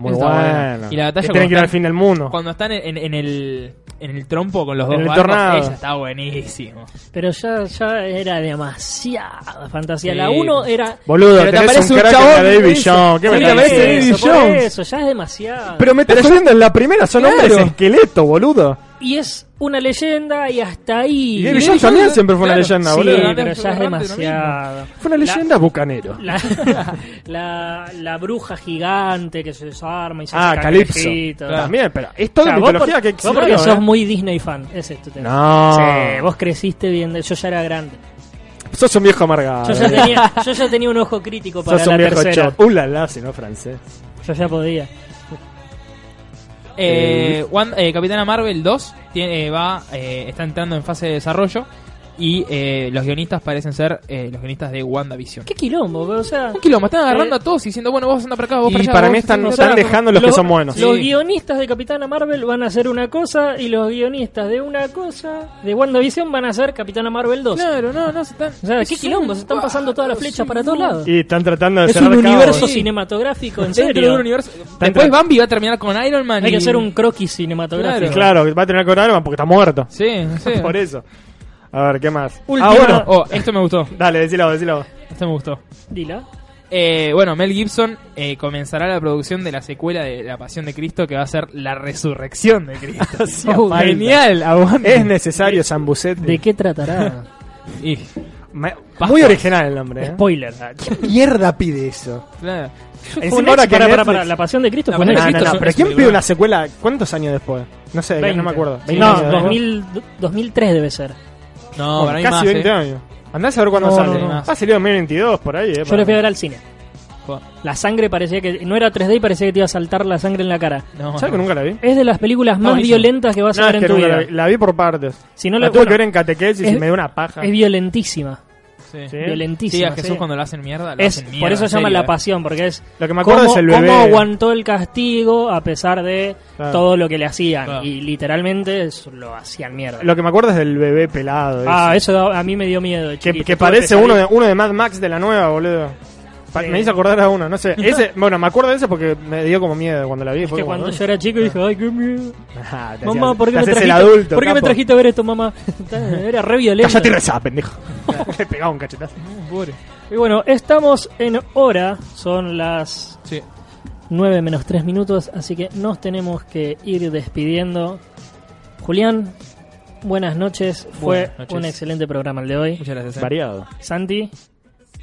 B: muy
D: Está
B: bueno.
D: buena. Y la batalla
B: Que tienen que ir al fin del mundo.
D: Cuando están en, en el en el trompo con los dos
B: En el
D: barcos,
B: tornado.
D: ella está buenísimo.
A: Pero ya, ya era demasiada fantasía.
D: Sí.
A: La 1 era.
B: Boludo,
D: Pero te aparece
B: un
D: un chabón,
B: David. Jones. ¿Qué me
D: Sí,
B: estás
D: te aparece
B: diciendo?
D: David Jones.
A: eso, ya es demasiado.
B: Pero me estás jodiendo, en la primera son
D: Claro.
B: hombres esqueleto, boludo.
A: Y es una leyenda y hasta ahí.
B: Y David Jones también siempre fue una leyenda,
A: Sí,
B: boludo.
D: Pero
A: pero ya es demasiado.
B: Fue una leyenda bucanero.
A: La, la, la bruja gigante que se desarma y se
B: Ah.
D: Claro.
B: También, pero es
A: O
B: toda
A: sea, vos
B: mitología
A: por-
B: que
A: vos
B: existe.
A: porque
B: ¿no?
A: sos
B: ¿eh?
A: muy Disney fan, ese es tema.
B: No.
A: Sí, vos creciste viendo, yo ya era grande.
B: Sos un viejo amargado.
A: Yo ya tenía, yo ya tenía un ojo crítico para
B: Sos un
A: la
B: viejo
A: tercera.
B: chot. Uh, la, la, si no francés.
A: Yo ya podía.
D: Eh, Wan- eh, Capitana Marvel 2 tiene, eh, va, eh, está entrando en fase de desarrollo y eh, los guionistas parecen ser eh, los guionistas de WandaVision.
A: ¿Qué quilombo? O sea,
D: Un quilombo, están agarrando
A: Eh,
D: a todos y diciendo, bueno, vos anda para acá, vos para
B: Y
D: allá.
B: para mí están, están dejando los que son buenos.
A: Los
D: Sí.
A: guionistas de Capitana Marvel van a hacer una cosa y los guionistas de una cosa de WandaVision van a hacer Capitana Marvel 2.
D: Claro, no, no, se están...
A: O sea, ¿qué quilombo? Se están pasando todas las flechas para todos lados.
B: Y están tratando de
A: Es
B: cerrar
A: un universo
D: Sí.
A: cinematográfico, en
D: Dentro de
A: serio.
D: un universo. Después
B: tra-
D: Bambi va a terminar con Iron Man
A: Hay
D: y-
A: que hacer un croquis cinematográfico.
B: Claro, va a tener que Iron Man porque está muerto.
D: Sí, sí.
B: Por eso. A ver, ¿qué más?
A: Última-
B: Ah, bueno.
D: Oh, esto me gustó.
B: Dale, decilo, decilo.
D: Esto me gustó.
A: Dila.
D: Eh, bueno, Mel Gibson eh, comenzará la producción de la secuela de La Pasión de Cristo que va a ser La Resurrección de Cristo.
B: Sí,
D: Oh, genial, aguante.
B: Es necesario San Bucetti.
A: ¿De qué tratará?
D: Y-
B: Ma- Muy original el nombre. ¿eh?
A: Spoiler.
B: ¿Qué mierda pide eso?
D: Claro.
B: Encima ahora que
A: para, para, para, La Pasión de Cristo
D: La
A: fue
D: Pasión de
A: Netflix.
B: No, no,
D: Cristo
B: no,
D: es-
B: pero ¿quién pide una secuela? ¿Cuántos años después? No sé,
A: 20.
B: no me acuerdo.
A: Sí,
B: 20
A: no,
B: años después.
A: 2000, 2003 debe ser.
D: No,
B: Bueno, casi
D: más,
B: 20
D: eh.
B: años. Andás a ver cuándo
A: No,
B: sale.
A: no,
D: no.
B: Va a salir 2022 por ahí, eh.
A: Yo le fui a ver al cine. La sangre parecía que. No era 3D y parecía que te iba a saltar la sangre en la cara.
D: No,
B: ¿Sabes que
D: no.
B: nunca la vi?
A: Es de las películas
D: No,
A: más
D: buenísimo.
A: violentas que vas a
B: No,
A: ver
B: es
A: en tu
B: nunca la
A: vida.
B: vi. La vi por partes.
A: Si no
B: la
A: la,
B: tuve
A: bueno,
B: que ver en catequesis
A: es-
B: y me dio una paja.
A: es violentísima.
D: Sí.
A: Violentísima.
D: Sí, a Jesús
A: sí.
D: cuando lo hacen mierda. Lo
A: Es,
D: hacen
A: por
D: mierda,
A: eso
D: en
A: se llama
D: serio,
A: la pasión, porque es
B: Lo que me acuerdo
A: cómo,
B: es el
A: cómo
B: bebé.
A: aguantó el castigo a pesar de
B: Claro.
A: todo lo que le hacían.
D: Claro.
A: Y literalmente eso lo hacían mierda.
B: Lo que me acuerdo es del bebé pelado.
A: ah,
B: ese.
A: eso da- a mí me dio miedo.
B: que,
A: chiquito.
B: que
A: Tuve
B: parece uno de, uno de Mad Max de la nueva, boludo.
A: Sí.
B: Me hizo acordar a uno, no sé. Ese, bueno, me acuerdo de ese porque me dio como miedo cuando la vi.
A: Es que cuando
B: ¿no?
A: yo era chico dije, ay, qué miedo.
B: Ajá, te
A: Mamá, ¿por qué, me trajiste,
B: adulto,
A: ¿por qué me trajiste a ver esto, mamá? Era re violento.
B: Cállate y rezá, pendejo. Pegaba un cachetazo.
D: Pobre.
A: Y bueno, estamos en hora, son las
D: Sí.
A: 9 menos 3 minutos, así que nos tenemos que ir despidiendo. Julián, buenas noches, fue
D: noches.
A: un excelente programa el de hoy.
D: Muchas gracias.
F: Variado.
A: Santi,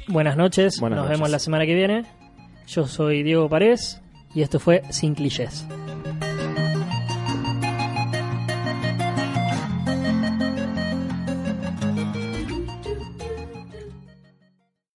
A: buenas noches,
F: Buenas
A: nos
F: noches.
A: vemos la semana que viene. Yo soy Diego Parés y esto fue Sin Clichés.